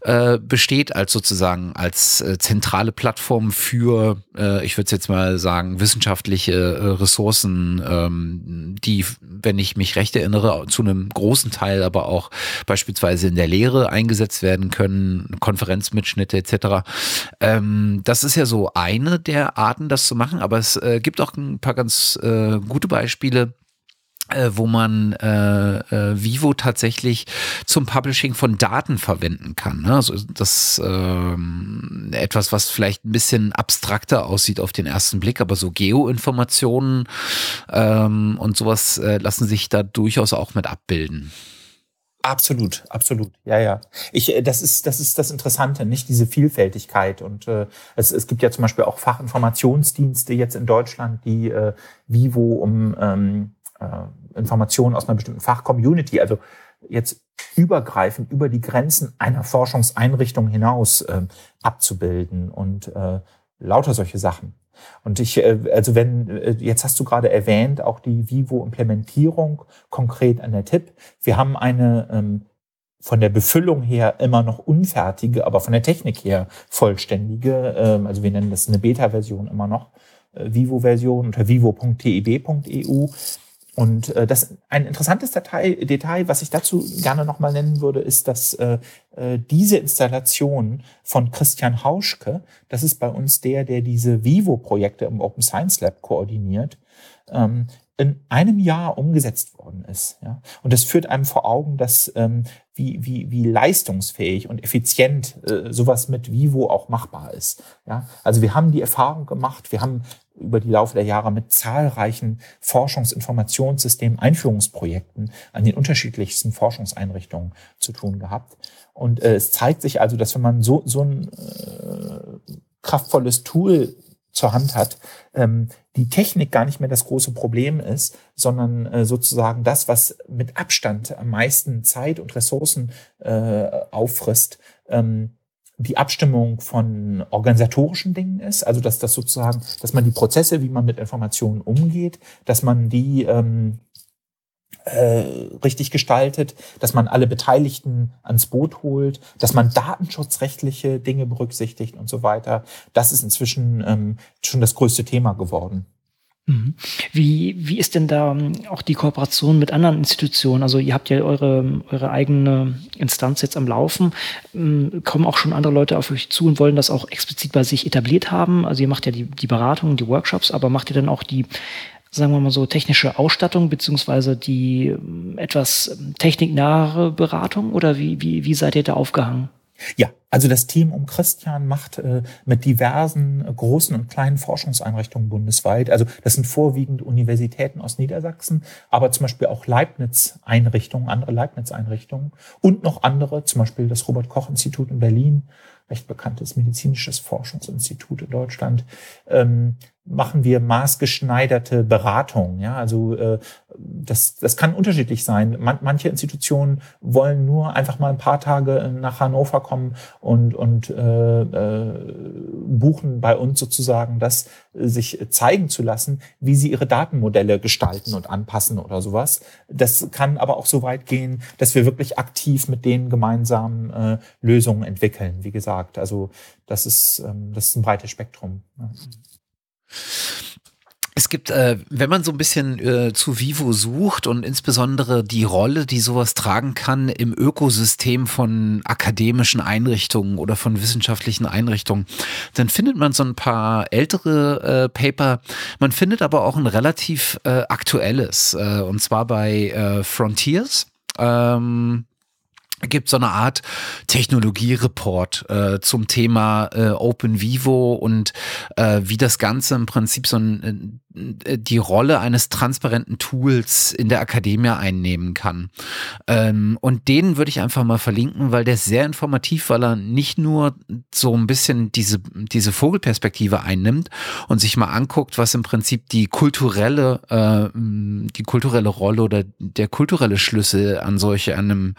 äh, besteht, als sozusagen als äh, zentrale Plattform für, äh, ich würde jetzt mal sagen, wissenschaftliche Ressourcen, ähm, die, wenn ich mich recht erinnere, zu einem großen Teil aber auch beispielsweise in der Lehre eingesetzt werden können, Konferenzmitschnitte etc. Ähm, das ist ja so eine der Arten, das zu machen machen, aber es äh, gibt auch ein paar ganz äh, gute Beispiele äh, wo man äh, äh, Vivo tatsächlich zum Publishing von Daten verwenden kann. Ne? Also das ähm, etwas, was vielleicht ein bisschen abstrakter aussieht auf den ersten Blick, aber so Geoinformationen ähm, und sowas äh, lassen sich da durchaus auch mit abbilden. Absolut, absolut. Ja, ja. Ich, äh, das ist, das ist das Interessante, nicht diese Vielfältigkeit. Und äh, es, es gibt ja zum Beispiel auch Fachinformationsdienste jetzt in Deutschland, die äh, Vivo um ähm, äh, Informationen aus einer bestimmten Fachcommunity, also jetzt übergreifend über die Grenzen einer Forschungseinrichtung hinaus äh, abzubilden und äh, lauter solche Sachen. Und ich, äh, also wenn, äh, jetzt hast du gerade erwähnt, auch die Vivo-Implementierung konkret an der TIP. Wir haben eine ähm, von der Befüllung her immer noch unfertige, aber von der Technik her vollständige, ähm, also wir nennen das eine Beta-Version immer noch, äh, Vivo-Version unter vivo.teb.eu. Und äh, das ein interessantes Detail, Detail, was ich dazu gerne nochmal nennen würde, ist, dass äh, äh, diese Installation von Christian Hauschke, das ist bei uns der, der diese Vivo-Projekte im Open Science Lab koordiniert, ähm, in einem Jahr umgesetzt worden ist. Ja? Und das führt einem vor Augen, dass ähm, wie, wie, wie leistungsfähig und effizient äh, sowas mit Vivo auch machbar ist. Ja? Also wir haben die Erfahrung gemacht, wir haben über die Laufe der Jahre mit zahlreichen Forschungsinformationssystemen, Einführungsprojekten an den unterschiedlichsten Forschungseinrichtungen zu tun gehabt. Und äh, es zeigt sich also, dass wenn man so, so ein äh, kraftvolles Tool zur Hand hat, ähm, die Technik gar nicht mehr das große Problem ist, sondern äh, sozusagen das, was mit Abstand am meisten Zeit und Ressourcen äh, auffrisst, ähm, die Abstimmung von organisatorischen Dingen ist, also dass das sozusagen, dass man die Prozesse, wie man mit Informationen umgeht, dass man die ähm, äh, richtig gestaltet, dass man alle Beteiligten ans Boot holt, dass man datenschutzrechtliche Dinge berücksichtigt und so weiter. Das ist inzwischen ähm, schon das größte Thema geworden. Mhm. Wie, wie ist denn da ähm, auch die Kooperation mit anderen Institutionen? Also ihr habt ja eure, eure eigene Instanz jetzt am Laufen. Ähm, kommen auch schon andere Leute auf euch zu und wollen das auch explizit bei sich etabliert haben? Also ihr macht ja die, die Beratung, die Workshops, aber macht ihr dann auch die, sagen wir mal so, technische Ausstattung beziehungsweise die ähm, etwas techniknahe Beratung? Oder wie, wie, wie seid ihr da aufgehangen? Ja, also das Team um Christian macht äh, mit diversen äh, großen und kleinen Forschungseinrichtungen bundesweit, also das sind vorwiegend Universitäten aus Niedersachsen, aber zum Beispiel auch Leibniz-Einrichtungen, andere Leibniz-Einrichtungen und noch andere, zum Beispiel das Robert-Koch-Institut in Berlin, recht bekanntes medizinisches Forschungsinstitut in Deutschland, ähm, machen wir maßgeschneiderte Beratung. Ja, also äh, das, das kann unterschiedlich sein. Man, manche Institutionen wollen nur einfach mal ein paar Tage nach Hannover kommen und, und äh, äh, buchen bei uns sozusagen das, sich zeigen zu lassen, wie sie ihre Datenmodelle gestalten und anpassen oder sowas. Das kann aber auch so weit gehen, dass wir wirklich aktiv mit denen gemeinsam äh, Lösungen entwickeln. Wie gesagt, also das ist, ähm, das ist ein breites Spektrum. Es gibt, äh, wenn man so ein bisschen äh, zu Vivo sucht und insbesondere die Rolle, die sowas tragen kann im Ökosystem von akademischen Einrichtungen oder von wissenschaftlichen Einrichtungen, dann findet man so ein paar ältere äh, Paper. Man findet aber auch ein relativ äh, aktuelles, äh, und zwar bei äh, Frontiers. Ähm, gibt so eine Art Technologiereport äh, zum Thema äh, Open Vivo und äh, wie das Ganze im Prinzip so ein, äh, die Rolle eines transparenten Tools in der Akademie einnehmen kann. Ähm, und den würde ich einfach mal verlinken, weil der ist sehr informativ, weil er nicht nur so ein bisschen diese, diese Vogelperspektive einnimmt und sich mal anguckt, was im Prinzip die kulturelle, äh, die kulturelle Rolle oder der kulturelle Schlüssel an solche einem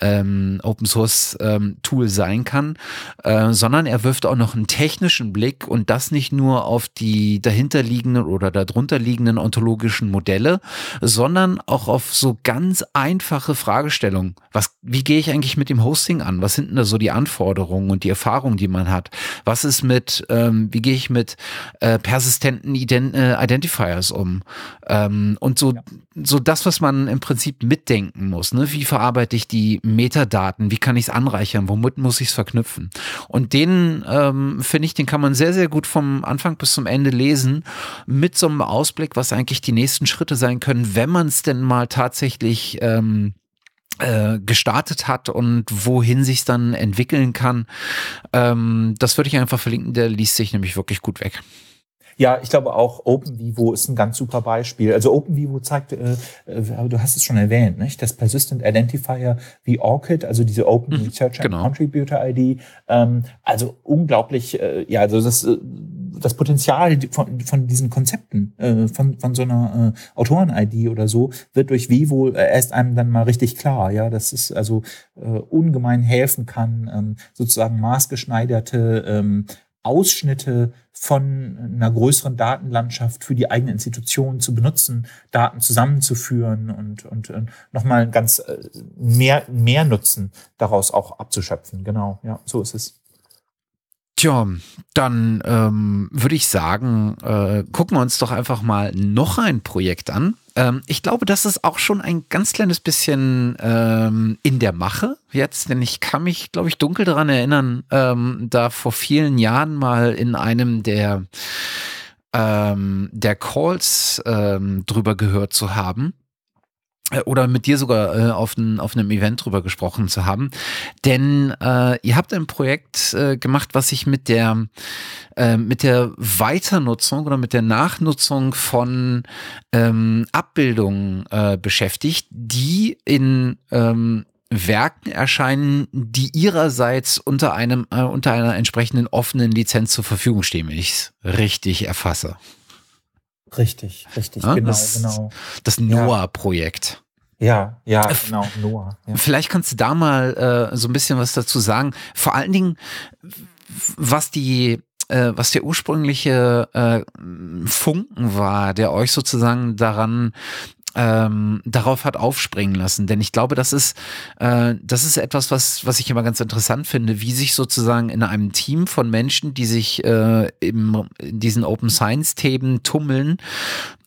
ähm, Open Source ähm, Tool sein kann, äh, sondern er wirft auch noch einen technischen Blick und das nicht nur auf die dahinterliegenden oder darunter liegenden ontologischen Modelle, sondern auch auf so ganz einfache Fragestellungen. Was, wie gehe ich eigentlich mit dem Hosting an? Was sind denn da so die Anforderungen und die Erfahrungen, die man hat? Was ist mit, ähm, wie gehe ich mit äh, persistenten Ident äh, Identifiers um? Ähm, und so, ja. so das, was man im Prinzip mitdenken muss. Ne? Wie verarbeite ich die Metadaten? Wie kann ich es anreichern? Womit muss ich es verknüpfen? Und den, ähm, finde ich, den kann man sehr, sehr gut vom Anfang bis zum Ende lesen mit so einem Ausblick, was eigentlich die nächsten Schritte sein können, wenn man es denn mal tatsächlich ähm, äh, gestartet hat und wohin sich dann entwickeln kann. Ähm, das würde ich einfach verlinken, der liest sich nämlich wirklich gut weg. Ja, ich glaube auch OpenVivo ist ein ganz super Beispiel. Also OpenVivo zeigt, äh, äh, du hast es schon erwähnt, nicht? das Persistent Identifier wie ORCID, also diese Open mhm, Research and genau. Contributor ID. Ähm, also unglaublich, äh, ja, also das, äh, das Potenzial von, von diesen Konzepten, äh, von, von so einer äh, Autoren-ID oder so, wird durch Vivo äh, erst einem dann mal richtig klar. Ja, dass es also äh, ungemein helfen kann, ähm, sozusagen maßgeschneiderte ähm, Ausschnitte von einer größeren Datenlandschaft für die eigene Institution zu benutzen, Daten zusammenzuführen und, und, und nochmal ganz äh, mehr, mehr Nutzen daraus auch abzuschöpfen. Genau, ja, so ist es. Tja, dann ähm, würde ich sagen, äh, gucken wir uns doch einfach mal noch ein Projekt an. Ähm, ich glaube, das ist auch schon ein ganz kleines bisschen ähm, in der Mache jetzt, denn ich kann mich, glaube ich, dunkel daran erinnern, ähm, da vor vielen Jahren mal in einem der ähm, der Calls ähm, drüber gehört zu haben oder mit dir sogar äh, auf, ein, auf einem Event drüber gesprochen zu haben. Denn äh, ihr habt ein Projekt äh, gemacht, was sich mit der äh, mit der Weiternutzung oder mit der Nachnutzung von ähm, Abbildungen äh, beschäftigt, die in ähm, Werken erscheinen, die ihrerseits unter einem äh, unter einer entsprechenden offenen Lizenz zur Verfügung stehen, wenn ich es richtig erfasse. Richtig, richtig, ja, genau, das, genau. Das Noah-Projekt. Ja, ja, genau, Noah. Ja. Vielleicht kannst du da mal äh, so ein bisschen was dazu sagen. Vor allen Dingen, was die äh, was der ursprüngliche äh, Funken war, der euch sozusagen daran ähm, darauf hat aufspringen lassen. Denn ich glaube, das ist, äh, das ist etwas, was, was ich immer ganz interessant finde, wie sich sozusagen in einem Team von Menschen, die sich äh, im, in diesen Open Science-Themen tummeln,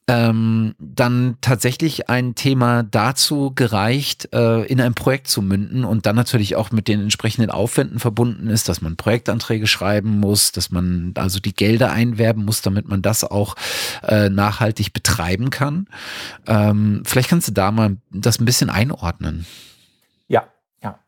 ähm, dann tatsächlich ein Thema dazu gereicht, äh, in ein Projekt zu münden und dann natürlich auch mit den entsprechenden Aufwänden verbunden ist, dass man Projektanträge schreiben muss, dass man also die Gelder einwerben muss, damit man das auch äh, nachhaltig betreiben kann. Ähm, vielleicht kannst du da mal das ein bisschen einordnen. Ja, ja.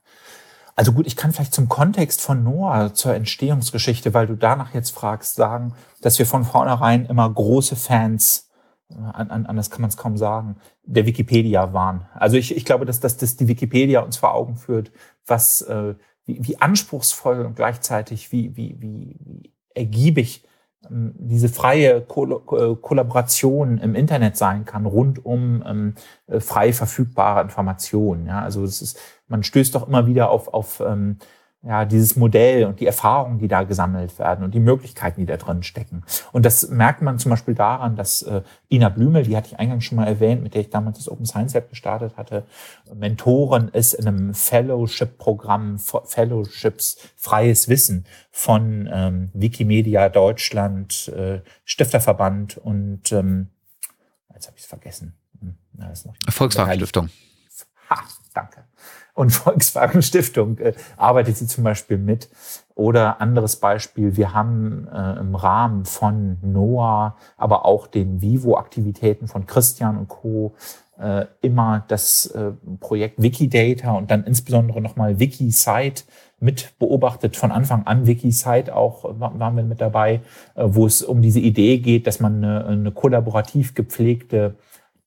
Also gut, ich kann vielleicht zum Kontext von Noah zur Entstehungsgeschichte, weil du danach jetzt fragst, sagen, dass wir von vornherein immer große Fans an, an, anders kann man es kaum sagen, der Wikipedia waren. Also ich, ich glaube, dass, dass, dass die Wikipedia uns vor Augen führt, was äh, wie, wie anspruchsvoll und gleichzeitig wie, wie, wie, wie ergiebig ähm, diese freie Ko äh, Kollaboration im Internet sein kann, rund um ähm, äh, frei verfügbare Informationen. Ja, also es ist, man stößt doch immer wieder auf, auf ähm, ja, dieses Modell und die Erfahrungen, die da gesammelt werden und die Möglichkeiten, die da drin stecken. Und das merkt man zum Beispiel daran, dass äh, Ina Blümel, die hatte ich eingangs schon mal erwähnt, mit der ich damals das Open Science Lab gestartet hatte, Mentorin ist in einem Fellowship-Programm, Fellowships Freies Wissen von ähm, Wikimedia Deutschland, äh, Stifterverband und ähm, jetzt habe ich es vergessen. Hm, na, Volkswagen Stiftung. Ha, und Volkswagen Stiftung äh, arbeitet sie zum Beispiel mit. Oder anderes Beispiel, wir haben äh, im Rahmen von NOAA, aber auch den Vivo-Aktivitäten von Christian und Co. Äh, immer das äh, Projekt Wikidata und dann insbesondere nochmal Wikisite mit beobachtet. Von Anfang an Wikisite auch waren wir mit dabei, äh, wo es um diese Idee geht, dass man eine, eine kollaborativ gepflegte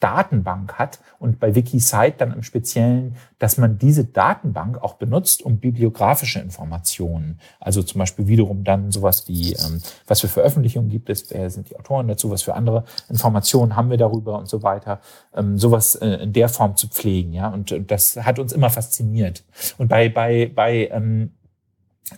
Datenbank hat und bei Wikisite dann im Speziellen, dass man diese Datenbank auch benutzt, um bibliografische Informationen, also zum Beispiel wiederum dann sowas wie, ähm, was für Veröffentlichungen gibt es, wer sind die Autoren dazu, was für andere Informationen haben wir darüber und so weiter, ähm, sowas äh, in der Form zu pflegen, ja, und, das hat uns immer fasziniert. Und bei, bei, bei ähm,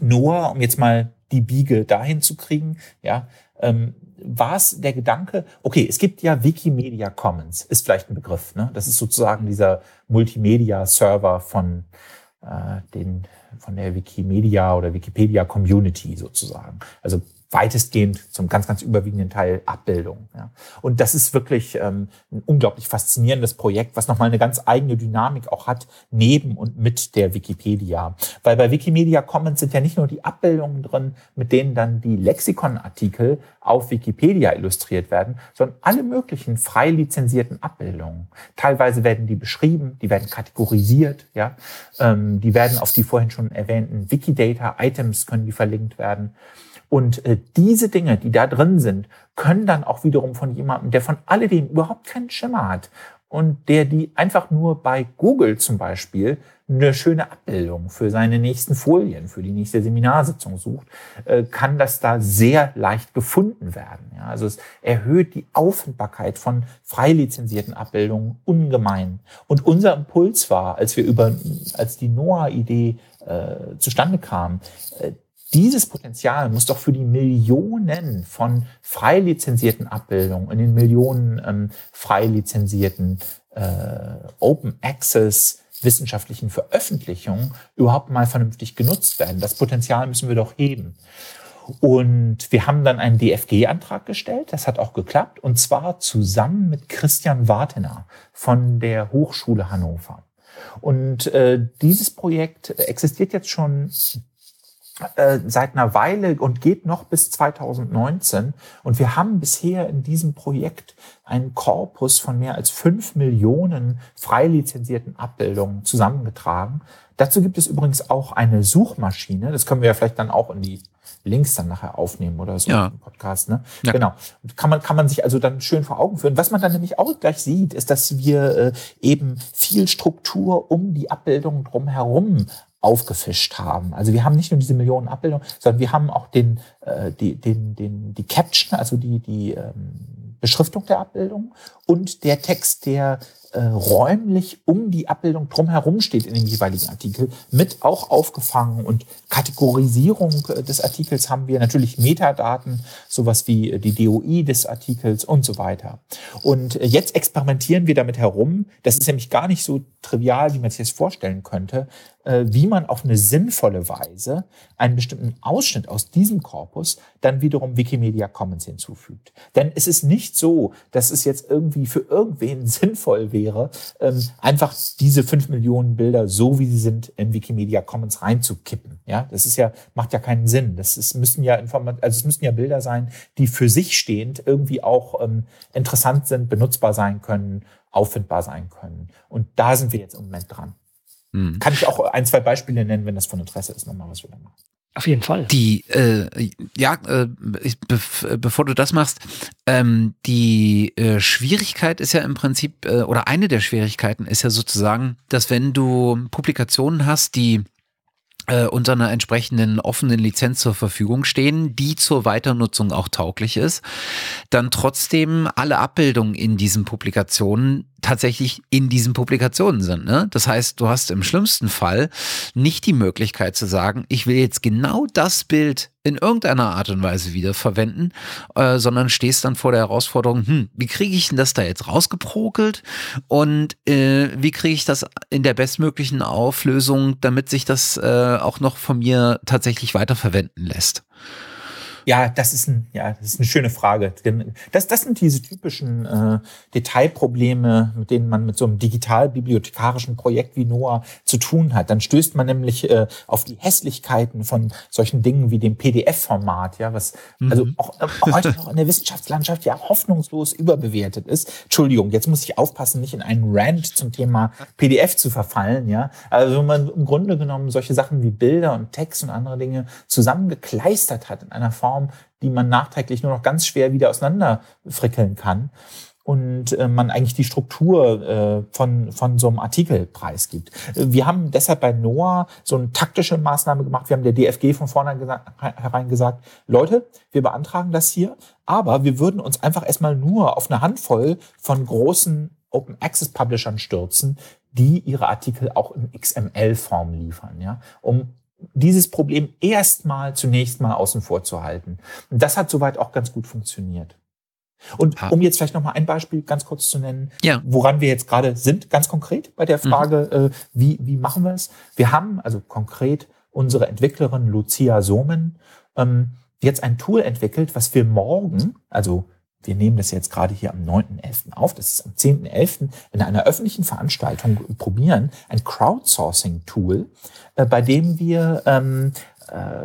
Noah, um jetzt mal die Biege dahin zu kriegen, ja, ähm, war es der Gedanke, okay, es gibt ja Wikimedia Commons, ist vielleicht ein Begriff, ne? Das ist sozusagen dieser Multimedia-Server von äh, den von der Wikimedia oder Wikipedia Community sozusagen. Also weitestgehend zum ganz, ganz überwiegenden Teil Abbildung. Ja. Und das ist wirklich ähm, ein unglaublich faszinierendes Projekt, was nochmal eine ganz eigene Dynamik auch hat, neben und mit der Wikipedia. Weil bei Wikimedia Commons sind ja nicht nur die Abbildungen drin, mit denen dann die Lexikonartikel auf Wikipedia illustriert werden, sondern alle möglichen frei lizenzierten Abbildungen. Teilweise werden die beschrieben, die werden kategorisiert, ja, ähm, die werden auf die vorhin schon erwähnten Wikidata-Items können die verlinkt werden. Und äh, diese Dinge, die da drin sind, können dann auch wiederum von jemandem, der von alledem überhaupt keinen Schimmer hat und der die einfach nur bei Google zum Beispiel eine schöne Abbildung für seine nächsten Folien, für die nächste Seminarsitzung sucht, äh, kann das da sehr leicht gefunden werden. Ja, also es erhöht die Auffindbarkeit von frei lizenzierten Abbildungen ungemein. Und unser Impuls war, als wir über, als die NOAA-Idee äh, zustande kam, äh, dieses Potenzial muss doch für die Millionen von frei lizenzierten Abbildungen, in den Millionen ähm, frei lizenzierten äh, Open Access wissenschaftlichen Veröffentlichungen überhaupt mal vernünftig genutzt werden. Das Potenzial müssen wir doch heben. Und wir haben dann einen DFG-Antrag gestellt. Das hat auch geklappt. Und zwar zusammen mit Christian Wartener von der Hochschule Hannover. Und äh, dieses Projekt existiert jetzt schon äh, seit einer Weile und geht noch bis 2019. Und wir haben bisher in diesem Projekt einen Korpus von mehr als fünf Millionen frei lizenzierten Abbildungen zusammengetragen. Dazu gibt es übrigens auch eine Suchmaschine. Das können wir ja vielleicht dann auch in die Links dann nachher aufnehmen oder so ja. im Podcast. Ne? Ja. Genau. Kann man, kann man sich also dann schön vor Augen führen. Was man dann nämlich auch gleich sieht, ist, dass wir äh, eben viel Struktur um die Abbildung drumherum aufgefischt haben. Also wir haben nicht nur diese Millionen Abbildungen, sondern wir haben auch den, äh, die, den, den, die Caption, also die, die ähm, Beschriftung der Abbildung und der Text, der äh, räumlich um die Abbildung drumherum steht in dem jeweiligen Artikel, mit auch aufgefangen. Und Kategorisierung äh, des Artikels haben wir natürlich Metadaten, sowas wie äh, die DOI des Artikels und so weiter. Und äh, jetzt experimentieren wir damit herum. Das ist nämlich gar nicht so trivial, wie man sich das vorstellen könnte, wie man auf eine sinnvolle Weise einen bestimmten Ausschnitt aus diesem Korpus dann wiederum Wikimedia Commons hinzufügt. Denn es ist nicht so, dass es jetzt irgendwie für irgendwen sinnvoll wäre, ähm, einfach diese fünf Millionen Bilder so wie sie sind in Wikimedia Commons reinzukippen. Ja, das ist ja macht ja keinen Sinn. Das ist, müssen ja Informat also es müssen ja Bilder sein, die für sich stehend irgendwie auch ähm, interessant sind, benutzbar sein können, auffindbar sein können. Und da sind wir jetzt im Moment dran. Hm. Kann ich auch ein, zwei Beispiele nennen, wenn das von Interesse ist, nochmal, was wir da machen. Auf jeden Fall. Die, äh, ja, äh, ich, bev bevor du das machst, ähm, die äh, Schwierigkeit ist ja im Prinzip, äh, oder eine der Schwierigkeiten ist ja sozusagen, dass wenn du Publikationen hast, die äh, unter einer entsprechenden offenen Lizenz zur Verfügung stehen, die zur Weiternutzung auch tauglich ist, dann trotzdem alle Abbildungen in diesen Publikationen tatsächlich in diesen Publikationen sind. Ne? Das heißt, du hast im schlimmsten Fall nicht die Möglichkeit zu sagen, ich will jetzt genau das Bild in irgendeiner Art und Weise wiederverwenden, äh, sondern stehst dann vor der Herausforderung, hm, wie kriege ich denn das da jetzt rausgeprokelt und äh, wie kriege ich das in der bestmöglichen Auflösung, damit sich das äh, auch noch von mir tatsächlich weiterverwenden lässt. Ja, das ist, ein, ja, das ist eine schöne Frage. Das, das sind diese typischen äh, Detailprobleme, mit denen man mit so einem digital-bibliothekarischen Projekt wie NOAA zu tun hat. Dann stößt man nämlich äh, auf die Hässlichkeiten von solchen Dingen wie dem PDF-Format, ja, was mhm. also auch, äh, heute noch in der Wissenschaftslandschaft ja hoffnungslos überbewertet ist. Entschuldigung, jetzt muss ich aufpassen, nicht in einen Rant zum Thema PDF zu verfallen, ja. Also wenn man im Grunde genommen solche Sachen wie Bilder und Text und andere Dinge zusammengekleistert hat in einer Form, Form, die man nachträglich nur noch ganz schwer wieder auseinanderfrickeln kann und äh, man eigentlich die Struktur äh, von, von so einem Artikel preisgibt. Wir haben deshalb bei NOAA so eine taktische Maßnahme gemacht. Wir haben der DFG von vornherein gesagt, Leute, wir beantragen das hier, aber wir würden uns einfach erstmal nur auf eine Handvoll von großen Open Access Publishern stürzen, die ihre Artikel auch in XML-Form liefern, ja, um dieses Problem erstmal zunächst mal außen vor zu halten. Und das hat soweit auch ganz gut funktioniert. Und um jetzt vielleicht noch mal ein Beispiel ganz kurz zu nennen, ja. woran wir jetzt gerade sind, ganz konkret bei der mhm. Frage, mhm. äh, wie, wie machen wir es? Wir haben also konkret unsere Entwicklerin Lucia Somen ähm, jetzt ein Tool entwickelt, was wir morgen, also wir nehmen das jetzt gerade hier am 9.11. auf, das ist am 10.11. in einer öffentlichen Veranstaltung probieren, ein Crowdsourcing-Tool, äh, bei dem wir ähm, äh,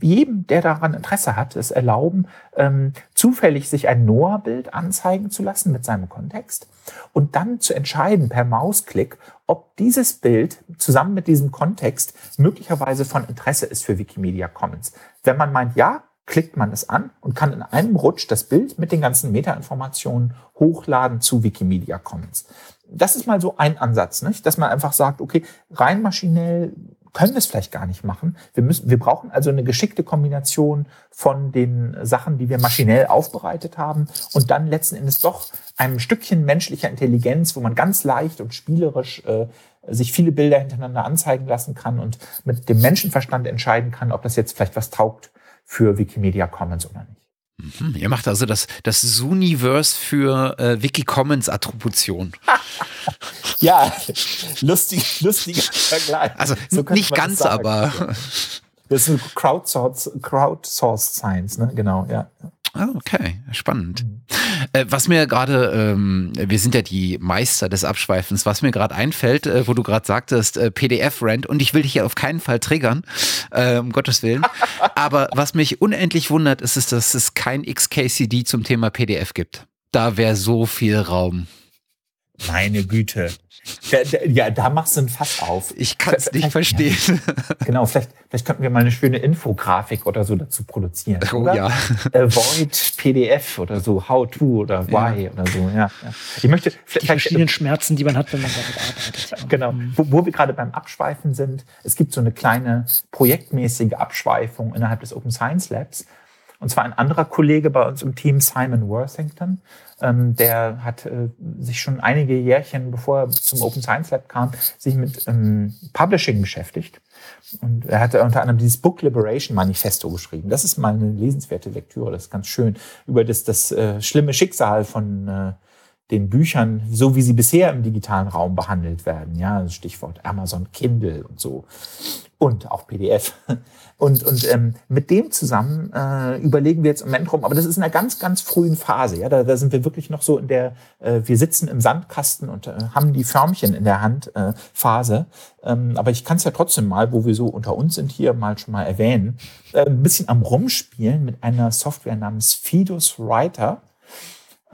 jedem, der daran Interesse hat, es erlauben, ähm, zufällig sich ein Noah-Bild anzeigen zu lassen mit seinem Kontext und dann zu entscheiden per Mausklick, ob dieses Bild zusammen mit diesem Kontext möglicherweise von Interesse ist für Wikimedia Commons. Wenn man meint, ja, klickt man es an und kann in einem Rutsch das Bild mit den ganzen Metainformationen hochladen zu Wikimedia Commons. Das ist mal so ein Ansatz, nicht? dass man einfach sagt, okay, rein maschinell können wir es vielleicht gar nicht machen. Wir müssen, wir brauchen also eine geschickte Kombination von den Sachen, die wir maschinell aufbereitet haben und dann letzten Endes doch einem Stückchen menschlicher Intelligenz, wo man ganz leicht und spielerisch äh, sich viele Bilder hintereinander anzeigen lassen kann und mit dem Menschenverstand entscheiden kann, ob das jetzt vielleicht was taugt für Wikimedia Commons oder nicht. Mhm, ihr macht also das, das Zooniverse für äh, Wikicommons Attribution. ja, lustig, lustiger Vergleich. Also so nicht ganz, aber. Das ist Crowdsourced, Crowdsourced Science, ne? Genau, ja. Ah, okay, spannend. Mhm. Äh, was mir gerade, ähm, wir sind ja die Meister des Abschweifens, was mir gerade einfällt, äh, wo du gerade sagtest, äh, PDF-Rent, und ich will dich ja auf keinen Fall triggern, um Gottes Willen. Aber was mich unendlich wundert, ist, ist, dass es kein XKCD zum Thema PDF gibt. Da wäre so viel Raum. Meine Güte. Da, da, ja, da machst du ein Fass auf. Ich kann es nicht verstehen. Ja. Genau, vielleicht, vielleicht könnten wir mal eine schöne Infografik oder so dazu produzieren. Oh oder? ja. Avoid PDF oder so, How to oder Why ja. oder so. Ja, ja. Ich möchte die verschiedenen Schmerzen, die man hat, wenn man damit arbeitet. Genau. Mhm. Wo, wo wir gerade beim Abschweifen sind, es gibt so eine kleine projektmäßige Abschweifung innerhalb des Open Science Labs. Und zwar ein anderer Kollege bei uns im Team, Simon Worthington, ähm, der hat äh, sich schon einige Jährchen, bevor er zum Open Science Lab kam, sich mit ähm, Publishing beschäftigt. Und er hatte unter anderem dieses Book Liberation Manifesto geschrieben. Das ist mal eine lesenswerte Lektüre, das ist ganz schön. Über das, das äh, schlimme Schicksal von äh, den Büchern, so wie sie bisher im digitalen Raum behandelt werden. Ja, Stichwort Amazon Kindle und so. Und auch PDF. Und, und ähm, mit dem zusammen äh, überlegen wir jetzt im Moment rum, aber das ist in einer ganz, ganz frühen Phase. Ja, da, da sind wir wirklich noch so in der, äh, wir sitzen im Sandkasten und äh, haben die Förmchen in der Hand äh, Phase. Ähm, aber ich kann es ja trotzdem mal, wo wir so unter uns sind, hier mal schon mal erwähnen, äh, ein bisschen am Rumspielen mit einer Software namens Fidus Writer.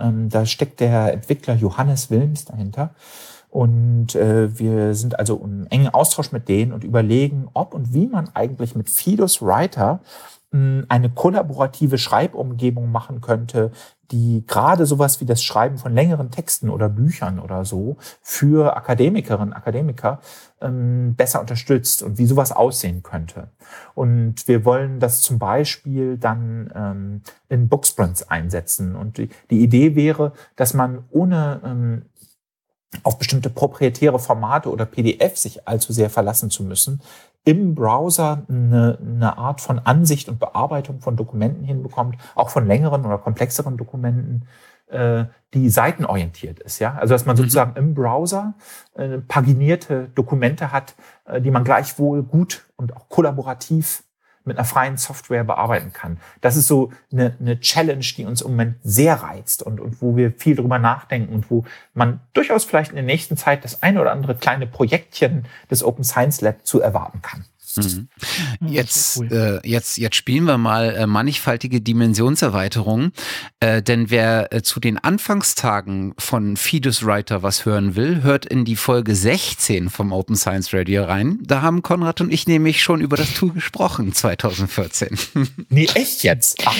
Ähm, da steckt der Entwickler Johannes Wilms dahinter. Und äh, wir sind also im engen Austausch mit denen und überlegen, ob und wie man eigentlich mit Fidus Writer hm, eine kollaborative Schreibumgebung machen könnte, die gerade sowas wie das Schreiben von längeren Texten oder Büchern oder so für Akademikerinnen, Akademiker ähm, besser unterstützt und wie sowas aussehen könnte. Und wir wollen das zum Beispiel dann ähm, in Booksprints einsetzen. Und die, die Idee wäre, dass man ohne ähm, auf bestimmte proprietäre Formate oder PDF sich allzu sehr verlassen zu müssen, im Browser eine, eine Art von Ansicht und Bearbeitung von Dokumenten hinbekommt, auch von längeren oder komplexeren Dokumenten, äh, die seitenorientiert ist. Ja? Also dass man mhm. sozusagen im Browser äh, paginierte Dokumente hat, äh, die man gleichwohl gut und auch kollaborativ mit einer freien Software bearbeiten kann. Das ist so eine, eine Challenge, die uns im Moment sehr reizt und, und wo wir viel drüber nachdenken und wo man durchaus vielleicht in der nächsten Zeit das eine oder andere kleine Projektchen des Open Science Lab zu erwarten kann. Mhm. Jetzt, cool. äh, jetzt, jetzt spielen wir mal äh, mannigfaltige Dimensionserweiterungen, äh, denn wer äh, zu den Anfangstagen von Fidus Writer was hören will, hört in die Folge 16 vom Open Science Radio rein. Da haben Konrad und ich nämlich schon über das Tool gesprochen 2014. nee, echt jetzt? Ach,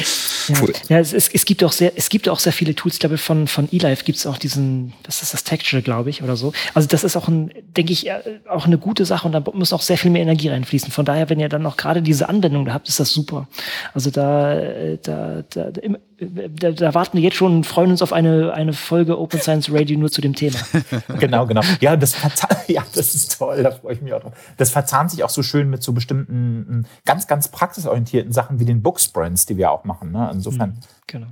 cool. Ja, ja es, es, es, gibt auch sehr, es gibt auch sehr viele Tools. Ich glaube, von, von eLife gibt es auch diesen, das ist das Texture, glaube ich, oder so. Also das ist auch ein, denke ich, äh, auch eine gute Sache und da muss auch sehr viel mehr Energie reinfließen anschließen. Von daher, wenn ihr dann noch gerade diese Anwendung da habt, ist das super. Also da, da, da, da, da warten wir jetzt schon und freuen uns auf eine, eine Folge Open Science Radio nur zu dem Thema. genau, genau. Ja, das, ja, das ist toll, da freue ich mich auch drauf. Das verzahnt sich auch so schön mit so bestimmten ganz, ganz praxisorientierten Sachen wie den Booksprints, die wir auch machen. Ne? Insofern. Mhm, genau.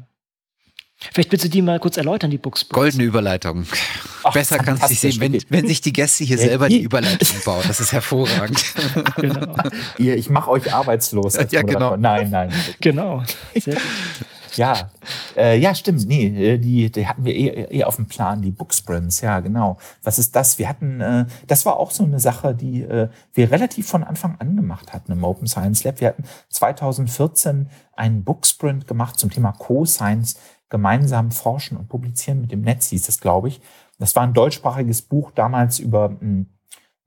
Vielleicht willst du die mal kurz erläutern, die Books. Goldene Überleitung. Ach, Besser kannst du nicht sehen, wenn, wenn sich die Gäste hier selber die Überleitung bauen. Das ist hervorragend. Genau. Ihr, ich mache euch arbeitslos. ja, genau. Nein, nein. Genau. Ja, äh, ja, stimmt. Nee, äh, die, die hatten wir eh, eh auf dem Plan, die Booksprints. Ja, genau. Was ist das? Wir hatten, äh, das war auch so eine Sache, die äh, wir relativ von Anfang an gemacht hatten im Open Science Lab. Wir hatten 2014 einen Booksprint gemacht zum Thema Co-Science, gemeinsam forschen und publizieren mit dem Netz, hieß es, glaube ich. Das war ein deutschsprachiges Buch damals über hm,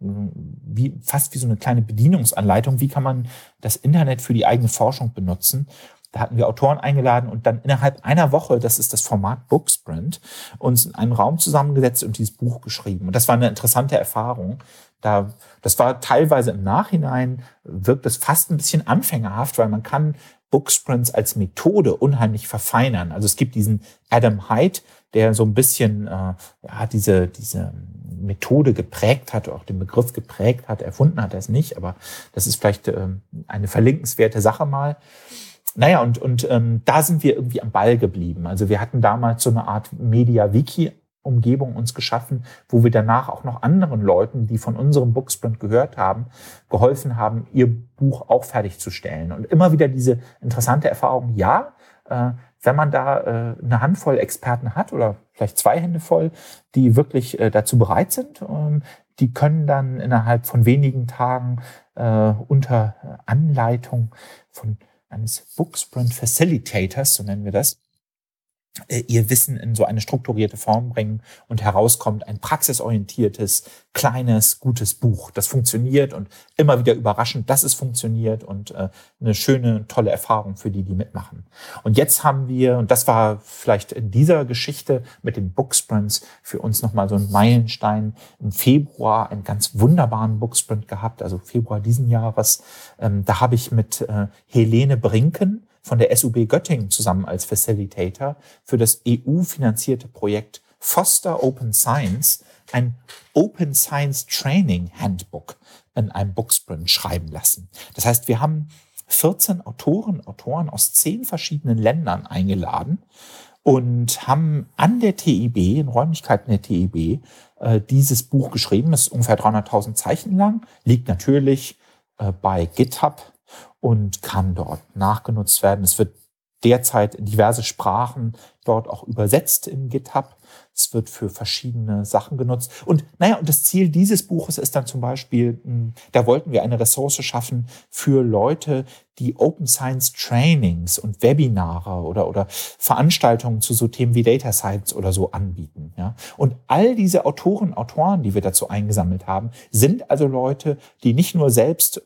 wie, fast wie so eine kleine Bedienungsanleitung. Wie kann man das Internet für die eigene Forschung benutzen? Da hatten wir Autoren eingeladen und dann innerhalb einer Woche, das ist das Format Booksprint, uns in einen Raum zusammengesetzt und dieses Buch geschrieben. Und das war eine interessante Erfahrung. Da, das war teilweise im Nachhinein, wirkt es fast ein bisschen anfängerhaft, weil man kann Booksprints als Methode unheimlich verfeinern. Also es gibt diesen Adam Hyde, der so ein bisschen äh, ja, diese, diese Methode geprägt hat, auch den Begriff geprägt hat, erfunden hat er es nicht, aber das ist vielleicht ähm, eine verlinkenswerte Sache mal. Naja, und, und ähm, da sind wir irgendwie am Ball geblieben. Also wir hatten damals so eine Art Media-Wiki Umgebung uns geschaffen, wo wir danach auch noch anderen Leuten, die von unserem Booksprint gehört haben, geholfen haben, ihr Buch auch fertigzustellen. Und immer wieder diese interessante Erfahrung, ja, äh, wenn man da äh, eine Handvoll Experten hat oder vielleicht zwei Hände voll, die wirklich äh, dazu bereit sind, ähm, die können dann innerhalb von wenigen Tagen äh, unter Anleitung von eines Booksprint Facilitators, so nennen wir das, ihr Wissen in so eine strukturierte Form bringen und herauskommt ein praxisorientiertes, kleines, gutes Buch. Das funktioniert und immer wieder überraschend, dass es funktioniert und äh, eine schöne, tolle Erfahrung für die, die mitmachen. Und jetzt haben wir, und das war vielleicht in dieser Geschichte mit den Booksprints für uns nochmal so ein Meilenstein, im Februar einen ganz wunderbaren Booksprint gehabt, also Februar diesen Jahres. Ähm, da habe ich mit äh, Helene Brinken, von der SUB Göttingen zusammen als Facilitator für das EU-finanzierte Projekt Foster Open Science ein Open Science Training Handbook in einem Booksprint schreiben lassen. Das heißt, wir haben 14 Autoren, Autoren aus zehn verschiedenen Ländern eingeladen und haben an der TIB, in Räumlichkeiten der TIB, äh, dieses Buch geschrieben. Es ist ungefähr 300.000 Zeichen lang, liegt natürlich äh, bei GitHub und kann dort nachgenutzt werden. Es wird derzeit in diverse Sprachen dort auch übersetzt in GitHub. Es wird für verschiedene Sachen genutzt. Und naja, und das Ziel dieses Buches ist dann zum Beispiel, hm, da wollten wir eine Ressource schaffen für Leute, die Open Science Trainings und Webinare oder, oder Veranstaltungen zu so Themen wie Data Science oder so anbieten. Ja? Und all diese Autoren, Autoren, die wir dazu eingesammelt haben, sind also Leute, die nicht nur selbst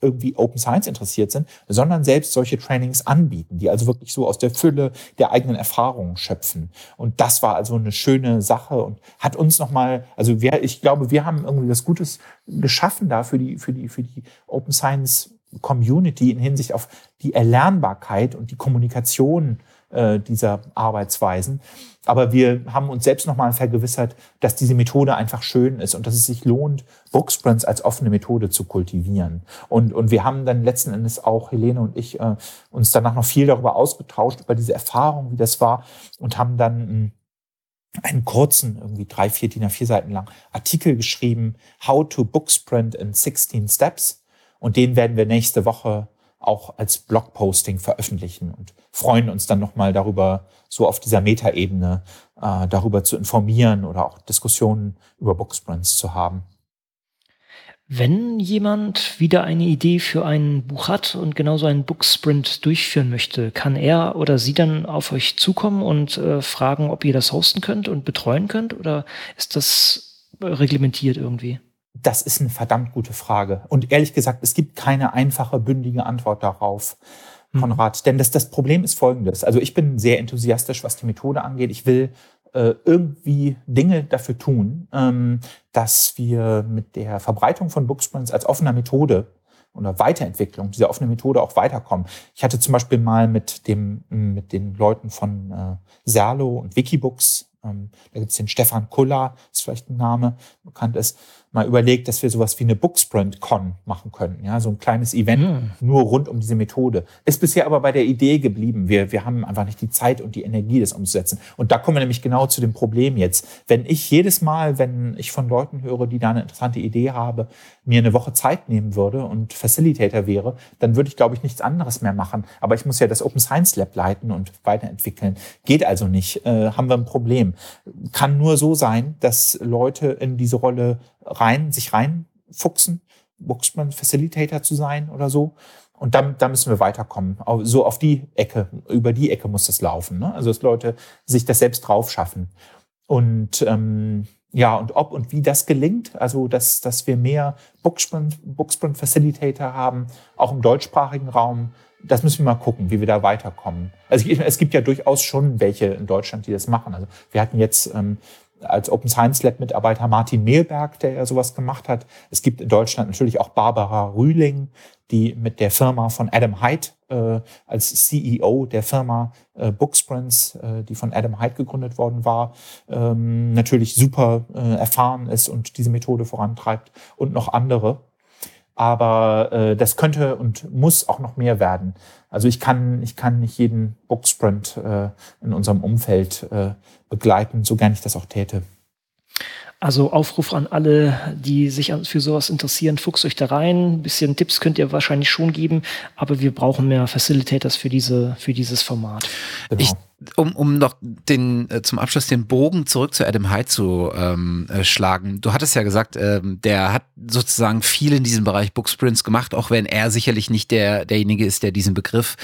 irgendwie Open Science interessiert sind, sondern selbst solche Trainings anbieten, die also wirklich so aus der Fülle der eigenen Erfahrungen schöpfen. Und das war also eine schöne Sache und hat uns nochmal, also wir, ich glaube, wir haben irgendwie was Gutes geschaffen da für die, für die, für die Open Science Community in Hinsicht auf die Erlernbarkeit und die Kommunikation äh, dieser Arbeitsweisen. Aber wir haben uns selbst nochmal vergewissert, dass diese Methode einfach schön ist und dass es sich lohnt, Booksprints als offene Methode zu kultivieren. Und, und wir haben dann letzten Endes auch, Helene und ich, äh, uns danach noch viel darüber ausgetauscht, über diese Erfahrung, wie das war und haben dann hm, einen kurzen, irgendwie drei, vier DIN A4 Seiten lang Artikel geschrieben, How to Booksprint in 16 Steps. Und den werden wir nächste Woche auch als Blogposting veröffentlichen und freuen uns dann nochmal darüber, so auf dieser Metaebene äh, darüber zu informieren oder auch Diskussionen über Booksprints zu haben. Wenn jemand wieder eine Idee für ein Buch hat und genauso einen Booksprint durchführen möchte, kann er oder sie dann auf euch zukommen und äh, fragen, ob ihr das hosten könnt und betreuen könnt? Oder ist das reglementiert irgendwie? Das ist eine verdammt gute Frage. Und ehrlich gesagt, es gibt keine einfache, bündige Antwort darauf. Mhm. Konrad. Denn das, das Problem ist folgendes. Also ich bin sehr enthusiastisch, was die Methode angeht. Ich will äh, irgendwie Dinge dafür tun, ähm, dass wir mit der Verbreitung von Booksprints als offener Methode oder Weiterentwicklung dieser offenen Methode auch weiterkommen. Ich hatte zum Beispiel mal mit dem mit den Leuten von äh, Serlo und Wikibooks ähm, da gibt es den Stefan Kuller, ist vielleicht ein Name, bekannt ist, mal überlegt, dass wir sowas wie eine Booksprint-Con machen können. Ja, so ein kleines Event mhm. nur rund um diese Methode. Ist bisher aber bei der Idee geblieben. Wir, wir haben einfach nicht die Zeit und die Energie, das umzusetzen. Und da kommen wir nämlich genau zu dem Problem jetzt. Wenn ich jedes Mal, wenn ich von Leuten höre, die da eine interessante Idee habe, mir eine Woche Zeit nehmen würde und Facilitator wäre, dann würde ich, glaube ich, nichts anderes mehr machen. Aber ich muss ja das Open Science Lab leiten und weiterentwickeln. Geht also nicht. Äh, haben wir ein Problem. Kann nur so sein, dass Leute in diese Rolle rein, sich reinfuchsen, Boxman Facilitator zu sein oder so. Und da, da müssen wir weiterkommen. So auf die Ecke, über die Ecke muss das laufen. Ne? Also dass Leute sich das selbst drauf schaffen. Und ähm, ja, und ob und wie das gelingt, also dass, dass wir mehr Booksprint, Booksprint Facilitator haben, auch im deutschsprachigen Raum, das müssen wir mal gucken, wie wir da weiterkommen. Also es gibt ja durchaus schon welche in Deutschland, die das machen. Also wir hatten jetzt ähm, als Open Science Lab Mitarbeiter Martin Mehlberg, der ja sowas gemacht hat. Es gibt in Deutschland natürlich auch Barbara Rühling, die mit der Firma von Adam Hyde äh, als CEO der Firma äh, Booksprints, äh, die von Adam Hyde gegründet worden war, ähm, natürlich super äh, erfahren ist und diese Methode vorantreibt und noch andere. Aber äh, das könnte und muss auch noch mehr werden. Also ich kann, ich kann nicht jeden Booksprint äh, in unserem Umfeld äh, begleiten, so gern ich das auch täte. Also Aufruf an alle, die sich für sowas interessieren, fuchst euch da rein. Ein bisschen Tipps könnt ihr wahrscheinlich schon geben, aber wir brauchen mehr Facilitators für diese, für dieses Format. Genau. Ich um, um noch den äh, zum Abschluss den Bogen zurück zu Adam Hyde zu ähm, äh, schlagen. Du hattest ja gesagt, ähm, der hat sozusagen viel in diesem Bereich Booksprints gemacht, auch wenn er sicherlich nicht der derjenige ist, der diesen Begriff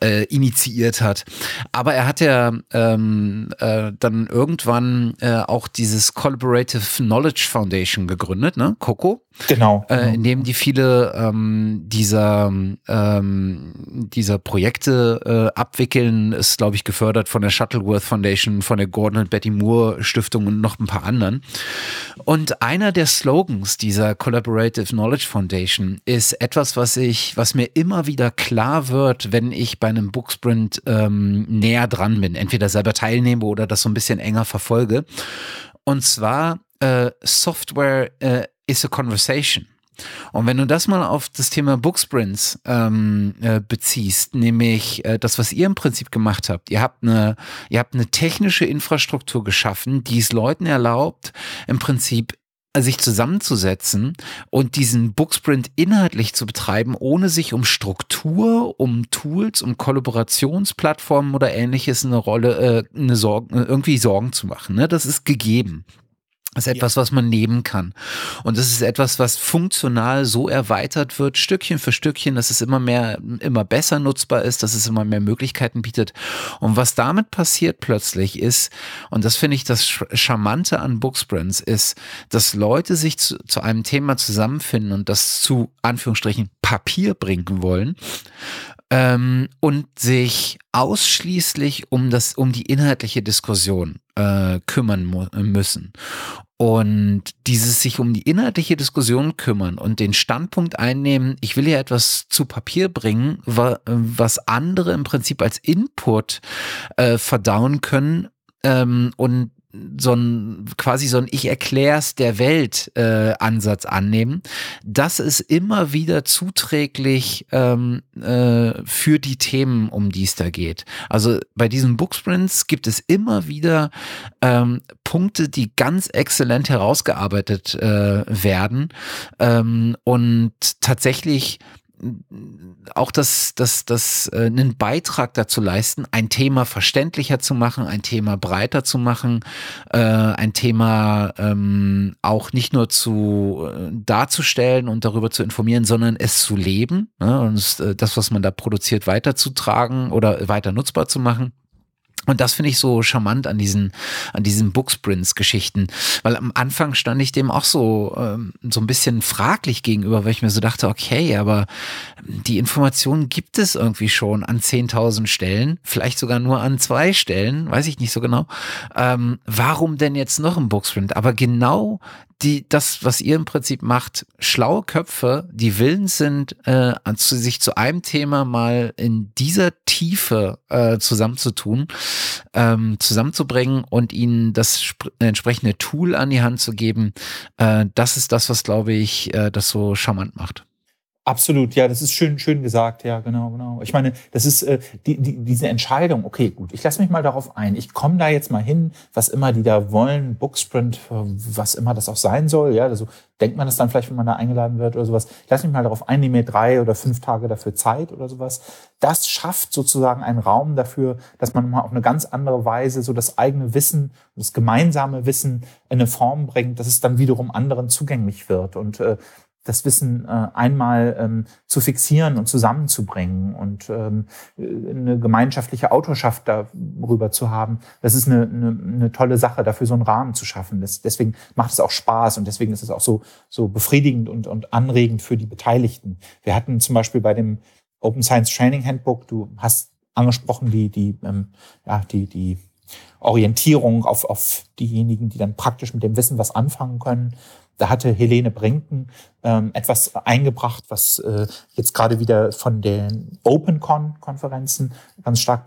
äh, initiiert hat. Aber er hat ja ähm, äh, dann irgendwann äh, auch dieses Collaborative Knowledge Foundation gegründet, ne? Coco. Genau. Äh, in dem die viele ähm, dieser ähm, dieser Projekte äh, abwickeln, ist glaube ich gefördert gefördert von der Shuttleworth Foundation, von der Gordon und Betty Moore Stiftung und noch ein paar anderen. Und einer der Slogans dieser Collaborative Knowledge Foundation ist etwas, was ich, was mir immer wieder klar wird, wenn ich bei einem Booksprint ähm, näher dran bin, entweder selber teilnehme oder das so ein bisschen enger verfolge. Und zwar äh, Software äh, is a conversation. Und wenn du das mal auf das Thema Booksprints ähm, äh, beziehst, nämlich äh, das, was ihr im Prinzip gemacht habt, ihr habt eine, ihr habt eine technische Infrastruktur geschaffen, die es Leuten erlaubt, im Prinzip äh, sich zusammenzusetzen und diesen Booksprint inhaltlich zu betreiben, ohne sich um Struktur, um Tools, um Kollaborationsplattformen oder ähnliches eine Rolle, äh, eine Sorgen, irgendwie Sorgen zu machen. Ne? Das ist gegeben. Das ist etwas, was man nehmen kann. Und das ist etwas, was funktional so erweitert wird, Stückchen für Stückchen, dass es immer mehr, immer besser nutzbar ist, dass es immer mehr Möglichkeiten bietet. Und was damit passiert plötzlich ist, und das finde ich das Charmante an Booksprints, ist, dass Leute sich zu, zu einem Thema zusammenfinden und das zu Anführungsstrichen Papier bringen wollen ähm, und sich ausschließlich um das, um die inhaltliche Diskussion äh, kümmern müssen. Und dieses sich um die inhaltliche Diskussion kümmern und den Standpunkt einnehmen, ich will ja etwas zu Papier bringen, was andere im Prinzip als Input äh, verdauen können ähm, und so ein quasi so ein Ich erklär's der Welt äh, Ansatz annehmen, das ist immer wieder zuträglich ähm, äh, für die Themen, um die es da geht. Also bei diesen Booksprints gibt es immer wieder ähm, Punkte, die ganz exzellent herausgearbeitet äh, werden ähm, und tatsächlich auch das, das, das, äh, einen Beitrag dazu leisten, ein Thema verständlicher zu machen, ein Thema breiter zu machen, äh, ein Thema ähm, auch nicht nur zu äh, darzustellen und darüber zu informieren, sondern es zu leben ne, und äh, das, was man da produziert, weiterzutragen oder weiter nutzbar zu machen. Und das finde ich so charmant an diesen, an diesen Booksprints-Geschichten, weil am Anfang stand ich dem auch so, ähm, so ein bisschen fraglich gegenüber, weil ich mir so dachte, okay, aber die Informationen gibt es irgendwie schon an 10.000 Stellen, vielleicht sogar nur an zwei Stellen, weiß ich nicht so genau. Ähm, warum denn jetzt noch ein Booksprint? Aber genau die, das, was ihr im Prinzip macht, schlaue Köpfe, die willens sind, äh, zu, sich zu einem Thema mal in dieser Tiefe äh, zusammenzutun, ähm, zusammenzubringen und ihnen das entsprechende Tool an die Hand zu geben. Äh, das ist das, was, glaube ich, äh, das so charmant macht. Absolut, ja, das ist schön, schön gesagt, ja, genau, genau. Ich meine, das ist äh, die, die, diese Entscheidung, okay, gut, ich lasse mich mal darauf ein, ich komme da jetzt mal hin, was immer die da wollen, Booksprint, was immer das auch sein soll, ja, also denkt man das dann vielleicht, wenn man da eingeladen wird oder sowas, ich lasse mich mal darauf ein, nehme mir drei oder fünf Tage dafür Zeit oder sowas. Das schafft sozusagen einen Raum dafür, dass man mal auf eine ganz andere Weise so das eigene Wissen, das gemeinsame Wissen in eine Form bringt, dass es dann wiederum anderen zugänglich wird und äh, das Wissen äh, einmal ähm, zu fixieren und zusammenzubringen und ähm, eine gemeinschaftliche Autorschaft darüber zu haben, das ist eine, eine, eine tolle Sache, dafür so einen Rahmen zu schaffen. Das, deswegen macht es auch Spaß und deswegen ist es auch so, so befriedigend und, und anregend für die Beteiligten. Wir hatten zum Beispiel bei dem Open Science Training Handbook, du hast angesprochen, die, die, ähm, ja, die, die Orientierung auf, auf diejenigen, die dann praktisch mit dem Wissen was anfangen können. Da hatte Helene Brinken ähm, etwas eingebracht, was äh, jetzt gerade wieder von den OpenCon-Konferenzen ganz stark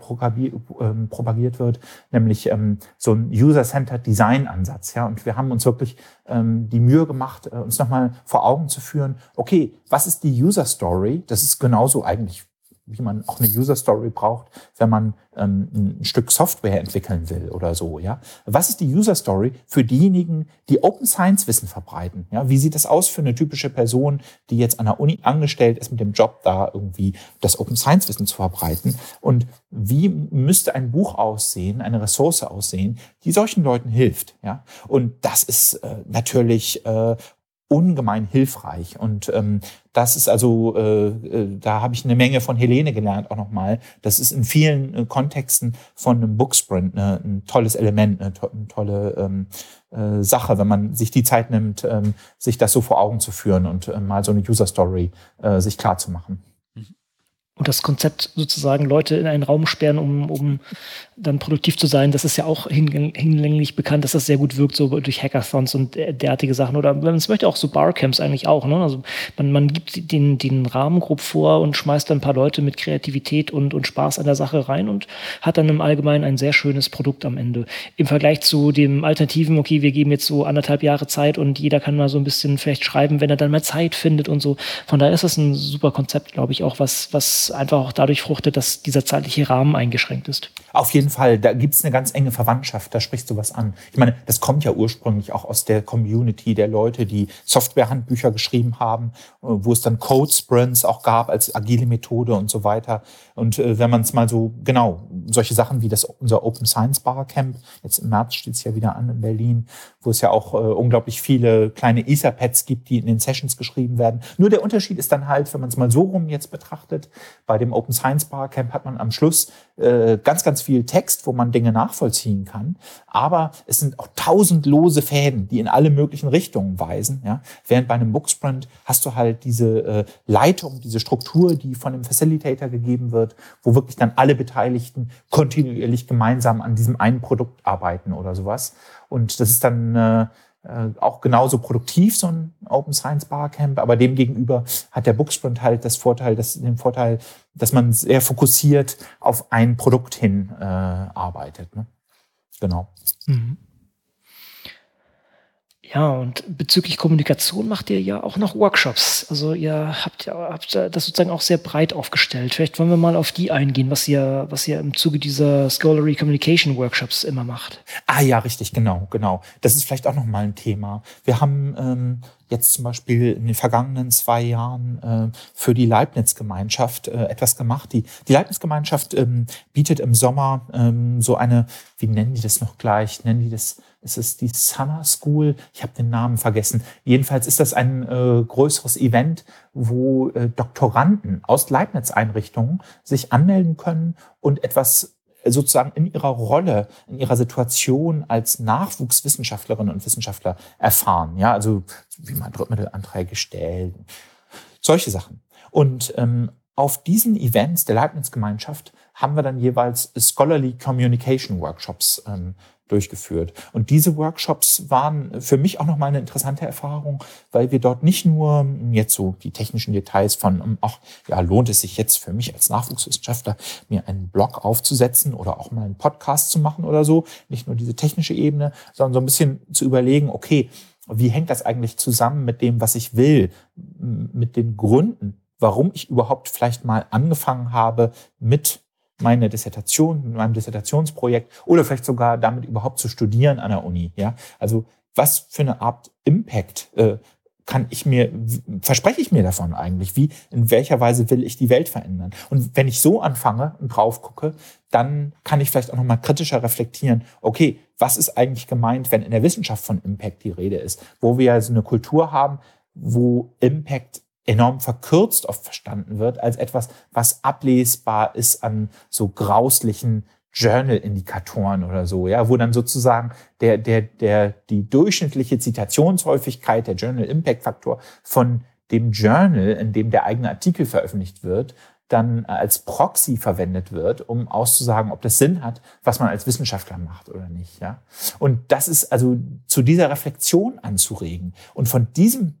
ähm, propagiert wird, nämlich ähm, so ein User-Centered Design-Ansatz. Ja? Und wir haben uns wirklich ähm, die Mühe gemacht, äh, uns nochmal vor Augen zu führen, okay, was ist die User-Story? Das ist genauso eigentlich wie man auch eine User Story braucht, wenn man ähm, ein Stück Software entwickeln will oder so. Ja, was ist die User Story für diejenigen, die Open Science Wissen verbreiten? Ja, wie sieht das aus für eine typische Person, die jetzt an der Uni angestellt ist mit dem Job, da irgendwie das Open Science Wissen zu verbreiten? Und wie müsste ein Buch aussehen, eine Ressource aussehen, die solchen Leuten hilft? Ja, und das ist äh, natürlich äh, ungemein hilfreich. Und ähm, das ist also, äh, äh, da habe ich eine Menge von Helene gelernt auch nochmal. Das ist in vielen äh, Kontexten von einem Booksprint ne, ein tolles Element, eine, to eine tolle ähm, äh, Sache, wenn man sich die Zeit nimmt, ähm, sich das so vor Augen zu führen und äh, mal so eine User Story äh, sich klar zu machen und das Konzept sozusagen Leute in einen Raum sperren, um, um dann produktiv zu sein, das ist ja auch hinlänglich bekannt, dass das sehr gut wirkt, so durch Hackathons und derartige Sachen. Oder wenn man es möchte, auch so Barcamps eigentlich auch. Ne? Also man, man gibt den, den Rahmen grob vor und schmeißt dann ein paar Leute mit Kreativität und, und Spaß an der Sache rein und hat dann im Allgemeinen ein sehr schönes Produkt am Ende. Im Vergleich zu dem Alternativen, okay, wir geben jetzt so anderthalb Jahre Zeit und jeder kann mal so ein bisschen vielleicht schreiben, wenn er dann mal Zeit findet und so. Von daher ist das ein super Konzept, glaube ich, auch was, was einfach auch dadurch fruchtet, dass dieser zeitliche Rahmen eingeschränkt ist. Auf jeden Fall, da gibt es eine ganz enge Verwandtschaft, da sprichst du was an. Ich meine, das kommt ja ursprünglich auch aus der Community der Leute, die Softwarehandbücher geschrieben haben, wo es dann Code Sprints auch gab als agile Methode und so weiter. Und äh, wenn man es mal so, genau, solche Sachen wie das unser Open Science Barcamp, jetzt im März steht es ja wieder an in Berlin, wo es ja auch äh, unglaublich viele kleine Etherpads gibt, die in den Sessions geschrieben werden. Nur der Unterschied ist dann halt, wenn man es mal so rum jetzt betrachtet, bei dem Open Science Barcamp hat man am Schluss äh, ganz, ganz viel Text, wo man Dinge nachvollziehen kann. Aber es sind auch tausend lose Fäden, die in alle möglichen Richtungen weisen. Ja? Während bei einem Booksprint hast du halt diese äh, Leitung, diese Struktur, die von dem Facilitator gegeben wird, wo wirklich dann alle Beteiligten kontinuierlich gemeinsam an diesem einen Produkt arbeiten oder sowas. Und das ist dann äh, äh, auch genauso produktiv, so ein Open Science Barcamp, aber demgegenüber hat der Booksprint halt das Vorteil, dass, den Vorteil, dass man sehr fokussiert auf ein Produkt hin äh, arbeitet. Ne? Genau. Mhm. Ja, und bezüglich Kommunikation macht ihr ja auch noch Workshops. Also ihr habt ja habt das sozusagen auch sehr breit aufgestellt. Vielleicht wollen wir mal auf die eingehen, was ihr, was ihr im Zuge dieser Scholarly Communication Workshops immer macht. Ah ja, richtig, genau, genau. Das ist vielleicht auch noch mal ein Thema. Wir haben ähm, jetzt zum Beispiel in den vergangenen zwei Jahren äh, für die Leibniz-Gemeinschaft äh, etwas gemacht. Die, die Leibniz-Gemeinschaft ähm, bietet im Sommer ähm, so eine, wie nennen die das noch gleich? Nennen die das ist es die Summer School? Ich habe den Namen vergessen. Jedenfalls ist das ein äh, größeres Event, wo äh, Doktoranden aus Leibniz-Einrichtungen sich anmelden können und etwas sozusagen in ihrer Rolle, in ihrer Situation als Nachwuchswissenschaftlerinnen und Wissenschaftler erfahren. Ja, also wie man Drittmittelanträge stellt, solche Sachen. Und ähm, auf diesen Events der Leibniz-Gemeinschaft haben wir dann jeweils Scholarly Communication Workshops ähm, durchgeführt. Und diese Workshops waren für mich auch nochmal eine interessante Erfahrung, weil wir dort nicht nur jetzt so die technischen Details von, ach, ja, lohnt es sich jetzt für mich als Nachwuchswissenschaftler, mir einen Blog aufzusetzen oder auch mal einen Podcast zu machen oder so, nicht nur diese technische Ebene, sondern so ein bisschen zu überlegen, okay, wie hängt das eigentlich zusammen mit dem, was ich will, mit den Gründen, warum ich überhaupt vielleicht mal angefangen habe mit meine Dissertation, mit meinem Dissertationsprojekt oder vielleicht sogar damit überhaupt zu studieren an der Uni. Ja, also was für eine Art Impact äh, kann ich mir, verspreche ich mir davon eigentlich? Wie, in welcher Weise will ich die Welt verändern? Und wenn ich so anfange und drauf gucke, dann kann ich vielleicht auch nochmal kritischer reflektieren, okay, was ist eigentlich gemeint, wenn in der Wissenschaft von Impact die Rede ist? Wo wir also eine Kultur haben, wo Impact enorm verkürzt oft verstanden wird als etwas, was ablesbar ist an so grauslichen Journal-Indikatoren oder so, ja, wo dann sozusagen der, der, der, die durchschnittliche Zitationshäufigkeit, der Journal-Impact-Faktor von dem Journal, in dem der eigene Artikel veröffentlicht wird, dann als Proxy verwendet wird, um auszusagen, ob das Sinn hat, was man als Wissenschaftler macht oder nicht. Ja? Und das ist also zu dieser Reflexion anzuregen und von diesem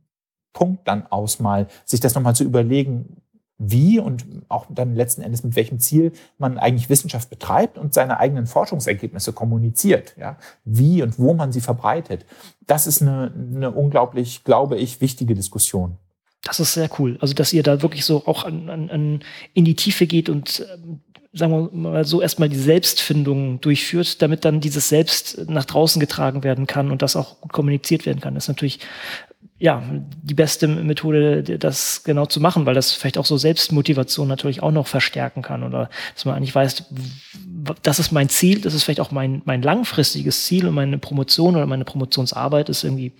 Punkt dann aus mal sich das nochmal zu überlegen, wie und auch dann letzten Endes mit welchem Ziel man eigentlich Wissenschaft betreibt und seine eigenen Forschungsergebnisse kommuniziert, ja, wie und wo man sie verbreitet. Das ist eine, eine unglaublich, glaube ich, wichtige Diskussion. Das ist sehr cool. Also, dass ihr da wirklich so auch an, an, an in die Tiefe geht und ähm, sagen wir mal so erstmal die Selbstfindung durchführt, damit dann dieses Selbst nach draußen getragen werden kann und das auch gut kommuniziert werden kann. Das ist natürlich ja, die beste Methode, das genau zu machen, weil das vielleicht auch so Selbstmotivation natürlich auch noch verstärken kann oder dass man eigentlich weiß, das ist mein Ziel, das ist vielleicht auch mein, mein langfristiges Ziel und meine Promotion oder meine Promotionsarbeit ist irgendwie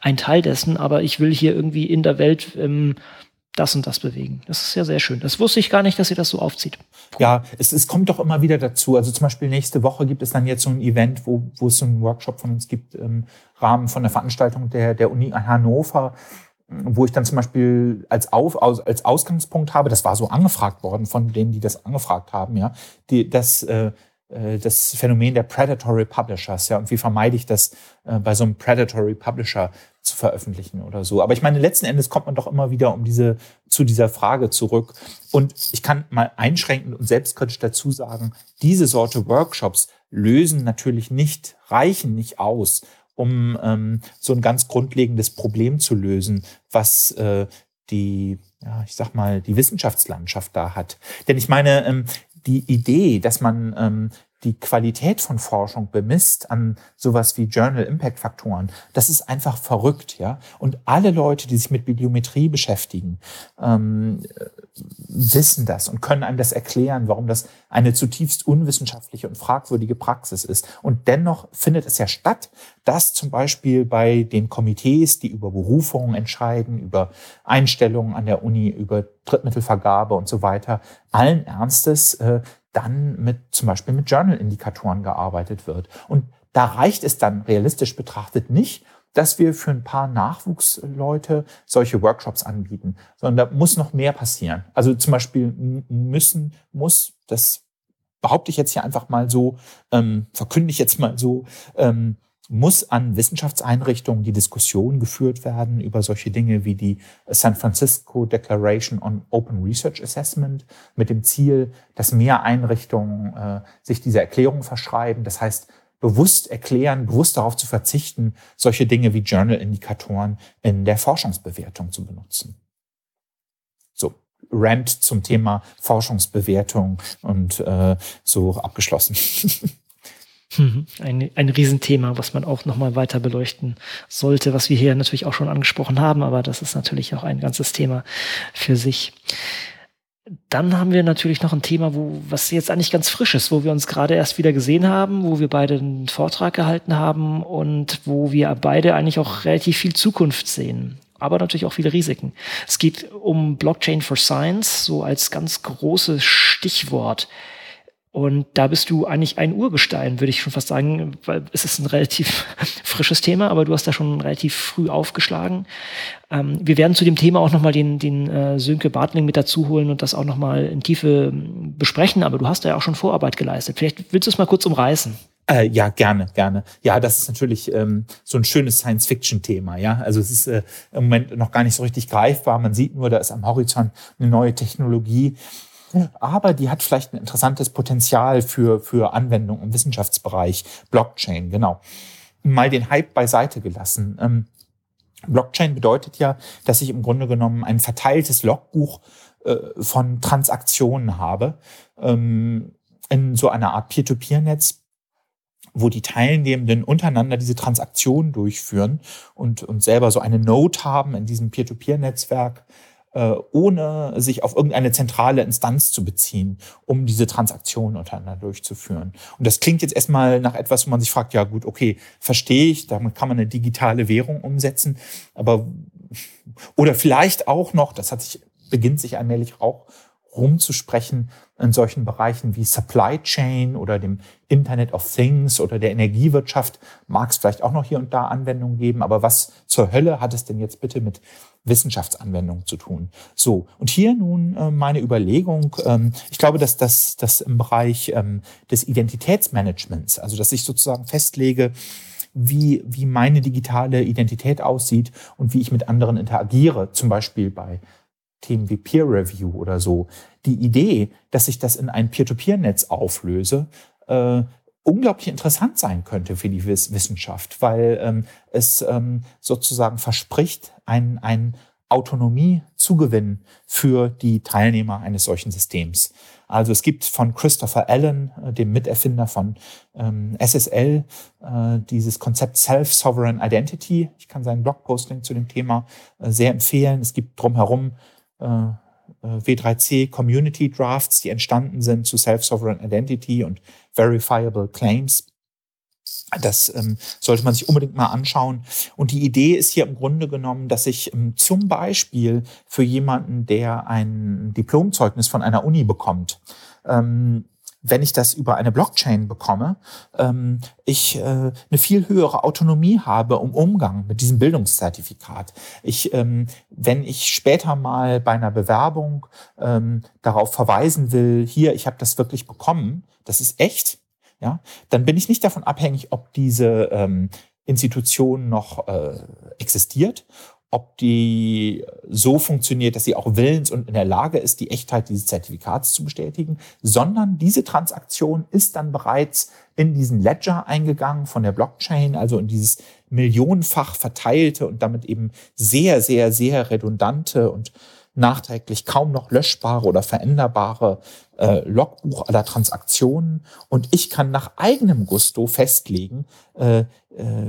ein Teil dessen, aber ich will hier irgendwie in der Welt ähm, das und das bewegen. Das ist ja sehr schön. Das wusste ich gar nicht, dass ihr das so aufzieht. Ja, es, es kommt doch immer wieder dazu. Also zum Beispiel nächste Woche gibt es dann jetzt so ein Event, wo, wo es so einen Workshop von uns gibt im Rahmen von der Veranstaltung der, der Uni Hannover wo ich dann zum Beispiel als, Auf, als Ausgangspunkt habe, das war so angefragt worden von denen, die das angefragt haben, ja, die, das, äh, äh das Phänomen der Predatory Publishers, ja, und wie vermeide ich das äh, bei so einem Predatory Publisher zu veröffentlichen oder so. Aber ich meine, letzten Endes kommt man doch immer wieder um diese, zu dieser Frage zurück. Und ich kann mal einschränkend und selbstkritisch dazu sagen, diese Sorte Workshops lösen natürlich nicht, reichen nicht aus, um ähm, so ein ganz grundlegendes Problem zu lösen, was äh, die, ja, ich sag mal, die Wissenschaftslandschaft da hat. Denn ich meine, ähm, die Idee, dass man ähm, die Qualität von Forschung bemisst an sowas wie Journal Impact Faktoren, das ist einfach verrückt, ja. Und alle Leute, die sich mit Bibliometrie beschäftigen, ähm, wissen das und können einem das erklären, warum das eine zutiefst unwissenschaftliche und fragwürdige Praxis ist. Und dennoch findet es ja statt, dass zum Beispiel bei den Komitees, die über Berufungen entscheiden, über Einstellungen an der Uni, über Drittmittelvergabe und so weiter, allen Ernstes äh, dann mit zum Beispiel mit Journal-Indikatoren gearbeitet wird. Und da reicht es dann realistisch betrachtet nicht, dass wir für ein paar Nachwuchsleute solche Workshops anbieten, sondern da muss noch mehr passieren. Also zum Beispiel müssen, muss, das behaupte ich jetzt hier einfach mal so, ähm, verkünde ich jetzt mal so, ähm, muss an Wissenschaftseinrichtungen die Diskussion geführt werden über solche Dinge wie die San Francisco Declaration on Open Research Assessment mit dem Ziel, dass mehr Einrichtungen äh, sich dieser Erklärung verschreiben. Das heißt, bewusst erklären, bewusst darauf zu verzichten, solche Dinge wie Journal-Indikatoren in der Forschungsbewertung zu benutzen. So, Rant zum Thema Forschungsbewertung und äh, so abgeschlossen. Mhm. Ein, ein Riesenthema, was man auch nochmal weiter beleuchten sollte, was wir hier natürlich auch schon angesprochen haben, aber das ist natürlich auch ein ganzes Thema für sich. Dann haben wir natürlich noch ein Thema, wo, was jetzt eigentlich ganz frisch ist, wo wir uns gerade erst wieder gesehen haben, wo wir beide einen Vortrag gehalten haben und wo wir beide eigentlich auch relativ viel Zukunft sehen aber natürlich auch viele Risiken. Es geht um Blockchain for Science, so als ganz großes Stichwort. Und da bist du eigentlich ein Urgestein, würde ich schon fast sagen, weil es ist ein relativ frisches Thema, aber du hast da schon relativ früh aufgeschlagen. Ähm, wir werden zu dem Thema auch nochmal den, den äh, Sönke Bartling mit dazu holen und das auch nochmal in Tiefe ähm, besprechen, aber du hast da ja auch schon Vorarbeit geleistet. Vielleicht willst du es mal kurz umreißen. Äh, ja, gerne, gerne. Ja, das ist natürlich ähm, so ein schönes Science-Fiction-Thema. Ja, also es ist äh, im Moment noch gar nicht so richtig greifbar. Man sieht nur, da ist am Horizont eine neue Technologie, aber die hat vielleicht ein interessantes Potenzial für für Anwendung im Wissenschaftsbereich. Blockchain, genau. Mal den Hype beiseite gelassen. Ähm, Blockchain bedeutet ja, dass ich im Grunde genommen ein verteiltes Logbuch äh, von Transaktionen habe ähm, in so einer Art Peer-to-Peer-Netz wo die Teilnehmenden untereinander diese Transaktionen durchführen und, und selber so eine Node haben in diesem Peer-to-Peer-Netzwerk, ohne sich auf irgendeine zentrale Instanz zu beziehen, um diese Transaktionen untereinander durchzuführen. Und das klingt jetzt erstmal nach etwas, wo man sich fragt, ja gut, okay, verstehe ich, damit kann man eine digitale Währung umsetzen, aber oder vielleicht auch noch, das hat sich, beginnt sich allmählich auch rumzusprechen in solchen Bereichen wie Supply Chain oder dem Internet of Things oder der Energiewirtschaft mag es vielleicht auch noch hier und da Anwendungen geben, aber was zur Hölle hat es denn jetzt bitte mit Wissenschaftsanwendungen zu tun? So, und hier nun äh, meine Überlegung, ähm, ich glaube, dass das, das im Bereich ähm, des Identitätsmanagements, also dass ich sozusagen festlege, wie, wie meine digitale Identität aussieht und wie ich mit anderen interagiere, zum Beispiel bei Themen wie Peer Review oder so, die Idee, dass ich das in ein Peer-to-Peer-Netz auflöse, äh, unglaublich interessant sein könnte für die Wissenschaft, weil ähm, es ähm, sozusagen verspricht, ein, ein Autonomie-Zugewinn für die Teilnehmer eines solchen Systems. Also es gibt von Christopher Allen, äh, dem Miterfinder von ähm, SSL, äh, dieses Konzept Self-Sovereign Identity. Ich kann seinen Blogposting zu dem Thema äh, sehr empfehlen. Es gibt drumherum W3C Community Drafts, die entstanden sind zu Self-Sovereign Identity und Verifiable Claims. Das ähm, sollte man sich unbedingt mal anschauen. Und die Idee ist hier im Grunde genommen, dass ich ähm, zum Beispiel für jemanden, der ein Diplomzeugnis von einer Uni bekommt, ähm, wenn ich das über eine Blockchain bekomme, ähm, ich äh, eine viel höhere Autonomie habe im Umgang mit diesem Bildungszertifikat. Ich, ähm, wenn ich später mal bei einer Bewerbung ähm, darauf verweisen will, hier, ich habe das wirklich bekommen, das ist echt, ja, dann bin ich nicht davon abhängig, ob diese ähm, Institution noch äh, existiert ob die so funktioniert, dass sie auch willens und in der Lage ist, die Echtheit dieses Zertifikats zu bestätigen, sondern diese Transaktion ist dann bereits in diesen Ledger eingegangen von der Blockchain, also in dieses millionenfach verteilte und damit eben sehr, sehr, sehr redundante und nachträglich kaum noch löschbare oder veränderbare äh, Logbuch aller Transaktionen und ich kann nach eigenem Gusto festlegen, äh, äh,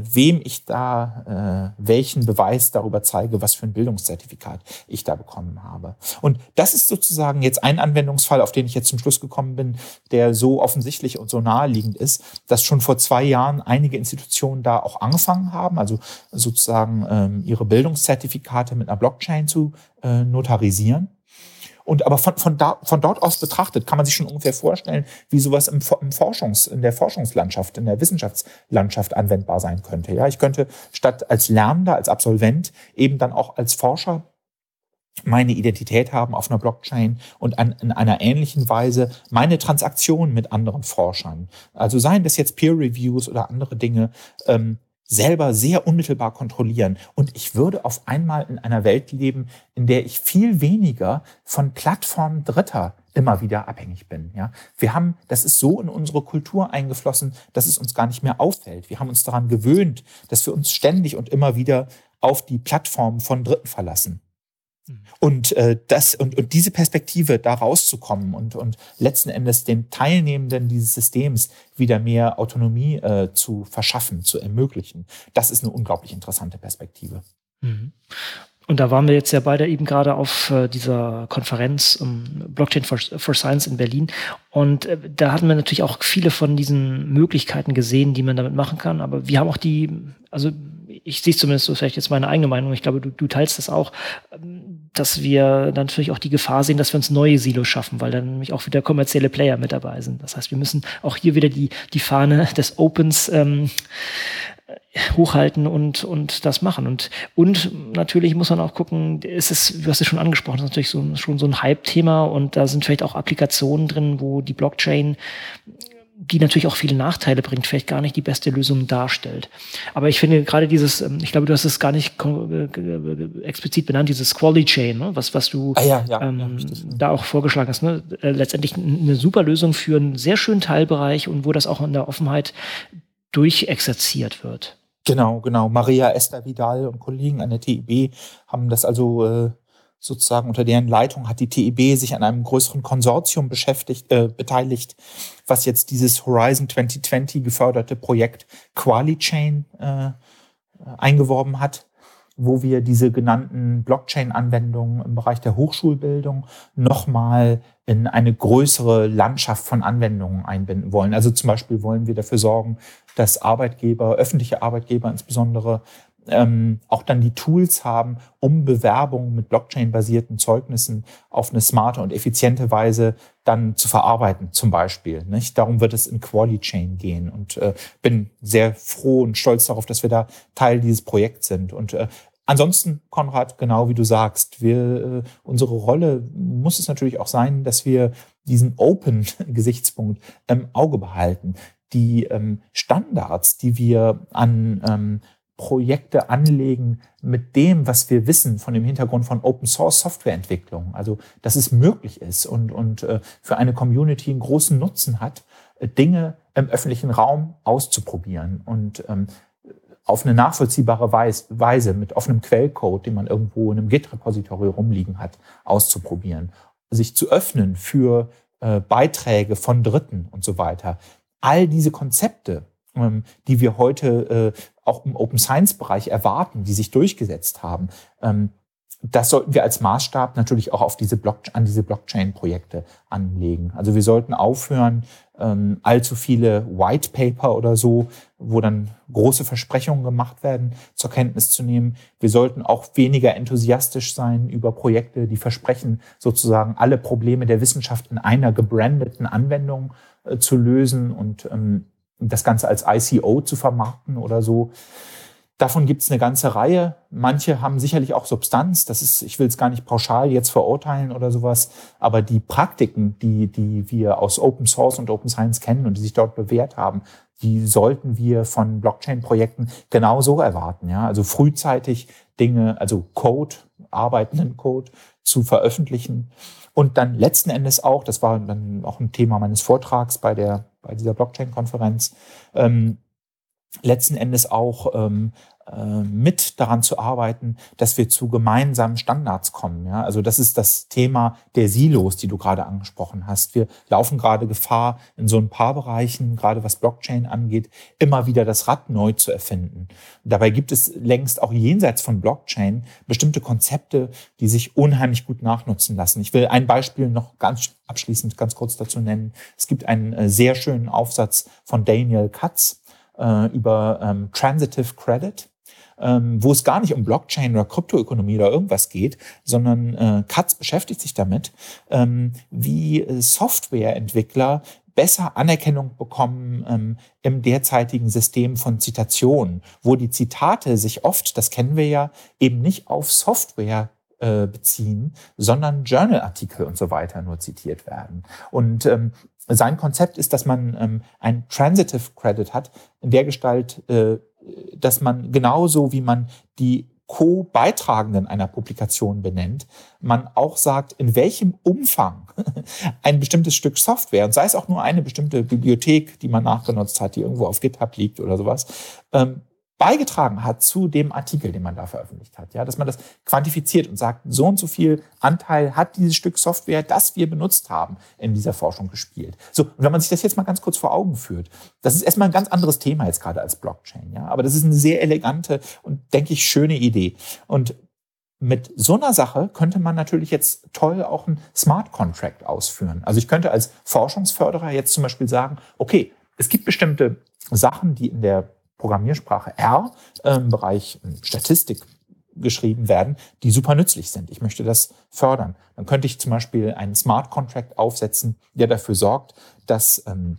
wem ich da äh, welchen Beweis darüber zeige, was für ein Bildungszertifikat ich da bekommen habe. Und das ist sozusagen jetzt ein Anwendungsfall, auf den ich jetzt zum Schluss gekommen bin, der so offensichtlich und so naheliegend ist, dass schon vor zwei Jahren einige Institutionen da auch angefangen haben, also sozusagen ähm, ihre Bildungszertifikate mit einer Blockchain zu äh, notarisieren. Und aber von, von, da, von dort aus betrachtet kann man sich schon ungefähr vorstellen, wie sowas im, im Forschungs, in der Forschungslandschaft, in der Wissenschaftslandschaft anwendbar sein könnte. Ja, ich könnte statt als Lernender, als Absolvent eben dann auch als Forscher meine Identität haben auf einer Blockchain und an, in einer ähnlichen Weise meine Transaktionen mit anderen Forschern. Also seien das jetzt Peer Reviews oder andere Dinge, ähm, selber sehr unmittelbar kontrollieren. Und ich würde auf einmal in einer Welt leben, in der ich viel weniger von Plattformen Dritter immer wieder abhängig bin. Ja, wir haben, das ist so in unsere Kultur eingeflossen, dass es uns gar nicht mehr auffällt. Wir haben uns daran gewöhnt, dass wir uns ständig und immer wieder auf die Plattformen von Dritten verlassen. Mhm. Und äh, das und, und diese Perspektive, da rauszukommen und, und letzten Endes den Teilnehmenden dieses Systems wieder mehr Autonomie äh, zu verschaffen, zu ermöglichen, das ist eine unglaublich interessante Perspektive. Mhm. Und da waren wir jetzt ja beide eben gerade auf äh, dieser Konferenz um, Blockchain for, for, Science in Berlin. Und äh, da hatten wir natürlich auch viele von diesen Möglichkeiten gesehen, die man damit machen kann. Aber wir haben auch die, also ich sehe zumindest so vielleicht jetzt meine eigene Meinung, ich glaube, du, du teilst das auch, dass wir dann natürlich auch die Gefahr sehen, dass wir uns neue Silos schaffen, weil dann nämlich auch wieder kommerzielle Player mit dabei sind. Das heißt, wir müssen auch hier wieder die, die Fahne des Opens ähm, hochhalten und, und das machen. Und, und natürlich muss man auch gucken, ist es, du hast es schon angesprochen, das ist natürlich so, schon so ein Hype-Thema und da sind vielleicht auch Applikationen drin, wo die Blockchain die natürlich auch viele Nachteile bringt, vielleicht gar nicht die beste Lösung darstellt. Aber ich finde gerade dieses, ähm, ich glaube, du hast es gar nicht äh, explizit benannt, dieses Quality Chain, ne? was, was du ah, ja, ja, ähm, ja, da auch vorgeschlagen hast. Ne? Äh, letztendlich eine super Lösung für einen sehr schönen Teilbereich und wo das auch in der Offenheit durchexerziert wird. Genau, genau. Maria Esther Vidal und Kollegen an der TIB haben das also äh, sozusagen unter deren Leitung hat die TIB sich an einem größeren Konsortium beschäftigt, äh, beteiligt, was jetzt dieses Horizon 2020 geförderte Projekt QualiChain äh, eingeworben hat, wo wir diese genannten Blockchain-Anwendungen im Bereich der Hochschulbildung nochmal in eine größere Landschaft von Anwendungen einbinden wollen. Also zum Beispiel wollen wir dafür sorgen, dass Arbeitgeber, öffentliche Arbeitgeber insbesondere, ähm, auch dann die Tools haben, um Bewerbungen mit Blockchain-basierten Zeugnissen auf eine smarte und effiziente Weise dann zu verarbeiten, zum Beispiel. Nicht? Darum wird es in QualiChain gehen und äh, bin sehr froh und stolz darauf, dass wir da Teil dieses Projekts sind. Und äh, Ansonsten, Konrad, genau wie du sagst, wir, äh, unsere Rolle muss es natürlich auch sein, dass wir diesen Open-Gesichtspunkt im Auge behalten. Die ähm, Standards, die wir an ähm, Projekte anlegen mit dem, was wir wissen von dem Hintergrund von Open Source Softwareentwicklung. Also, dass es möglich ist und, und äh, für eine Community einen großen Nutzen hat, äh, Dinge im öffentlichen Raum auszuprobieren und ähm, auf eine nachvollziehbare Weise mit offenem Quellcode, den man irgendwo in einem Git-Repository rumliegen hat, auszuprobieren. Sich zu öffnen für äh, Beiträge von Dritten und so weiter. All diese Konzepte, ähm, die wir heute äh, auch im Open Science Bereich erwarten, die sich durchgesetzt haben. Ähm, das sollten wir als Maßstab natürlich auch auf diese Block an diese Blockchain-Projekte anlegen. Also wir sollten aufhören, ähm, allzu viele White Paper oder so, wo dann große Versprechungen gemacht werden, zur Kenntnis zu nehmen. Wir sollten auch weniger enthusiastisch sein über Projekte, die versprechen, sozusagen alle Probleme der Wissenschaft in einer gebrandeten Anwendung äh, zu lösen und ähm, das Ganze als ICO zu vermarkten oder so. Davon gibt es eine ganze Reihe. Manche haben sicherlich auch Substanz. Das ist, ich will es gar nicht pauschal jetzt verurteilen oder sowas. Aber die Praktiken, die, die wir aus Open Source und Open Science kennen und die sich dort bewährt haben, die sollten wir von Blockchain-Projekten genauso erwarten. Ja, also frühzeitig Dinge, also Code, arbeitenden Code zu veröffentlichen und dann letzten Endes auch, das war dann auch ein Thema meines Vortrags bei der bei dieser Blockchain-Konferenz, ähm, letzten Endes auch ähm, äh, mit daran zu arbeiten, dass wir zu gemeinsamen Standards kommen. Ja? Also das ist das Thema der Silos, die du gerade angesprochen hast. Wir laufen gerade Gefahr, in so ein paar Bereichen, gerade was Blockchain angeht, immer wieder das Rad neu zu erfinden. Dabei gibt es längst auch jenseits von Blockchain bestimmte Konzepte, die sich unheimlich gut nachnutzen lassen. Ich will ein Beispiel noch ganz abschließend ganz kurz dazu nennen. Es gibt einen äh, sehr schönen Aufsatz von Daniel Katz äh, über ähm, Transitive Credit ähm, wo es gar nicht um Blockchain oder Kryptoökonomie oder irgendwas geht, sondern äh, Katz beschäftigt sich damit, ähm, wie äh, Softwareentwickler besser Anerkennung bekommen ähm, im derzeitigen System von Zitationen, wo die Zitate sich oft, das kennen wir ja, eben nicht auf Software äh, beziehen, sondern Journalartikel und so weiter nur zitiert werden. Und ähm, sein Konzept ist, dass man ähm, ein Transitive Credit hat, in der Gestalt, äh, dass man genauso wie man die Co-Beitragenden einer Publikation benennt, man auch sagt, in welchem Umfang ein bestimmtes Stück Software, und sei es auch nur eine bestimmte Bibliothek, die man nachgenutzt hat, die irgendwo auf GitHub liegt oder sowas, ähm, beigetragen hat zu dem Artikel, den man da veröffentlicht hat. Ja, dass man das quantifiziert und sagt, so und so viel Anteil hat dieses Stück Software, das wir benutzt haben, in dieser Forschung gespielt. So, und wenn man sich das jetzt mal ganz kurz vor Augen führt, das ist erstmal ein ganz anderes Thema jetzt gerade als Blockchain. Ja, aber das ist eine sehr elegante und, denke ich, schöne Idee. Und mit so einer Sache könnte man natürlich jetzt toll auch einen Smart Contract ausführen. Also ich könnte als Forschungsförderer jetzt zum Beispiel sagen, okay, es gibt bestimmte Sachen, die in der Programmiersprache R im Bereich Statistik geschrieben werden, die super nützlich sind. Ich möchte das fördern. Dann könnte ich zum Beispiel einen Smart Contract aufsetzen, der dafür sorgt, dass ähm,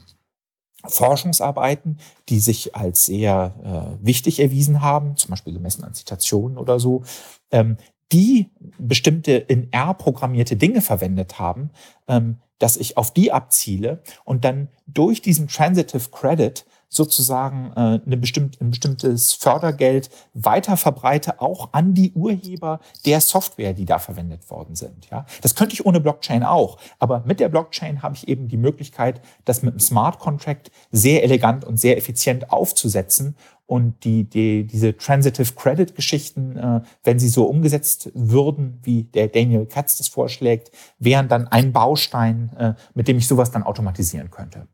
Forschungsarbeiten, die sich als sehr äh, wichtig erwiesen haben, zum Beispiel gemessen an Zitationen oder so, ähm, die bestimmte in R programmierte Dinge verwendet haben, ähm, dass ich auf die abziele und dann durch diesen Transitive Credit sozusagen äh, eine bestimmt, ein bestimmtes Fördergeld weiter verbreite, auch an die Urheber der Software, die da verwendet worden sind. Ja, das könnte ich ohne Blockchain auch, aber mit der Blockchain habe ich eben die Möglichkeit, das mit einem Smart Contract sehr elegant und sehr effizient aufzusetzen und die, die, diese Transitive Credit Geschichten, äh, wenn sie so umgesetzt würden, wie der Daniel Katz das vorschlägt, wären dann ein Baustein, äh, mit dem ich sowas dann automatisieren könnte.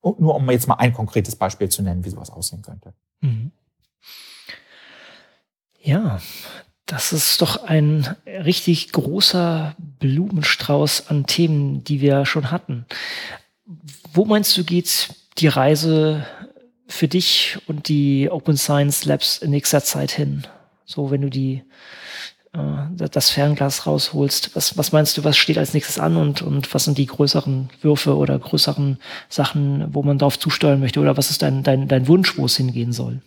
Und nur um jetzt mal ein konkretes Beispiel zu nennen, wie sowas aussehen könnte. Mhm. Ja, das ist doch ein richtig großer Blumenstrauß an Themen, die wir schon hatten. Wo meinst du, geht die Reise für dich und die Open Science Labs in nächster Zeit hin? So, wenn du die das Fernglas rausholst. Was, was meinst du, was steht als nächstes an und, und was sind die größeren Würfe oder größeren Sachen, wo man darauf zusteuern möchte? Oder was ist dein, dein, dein Wunsch, wo es hingehen soll?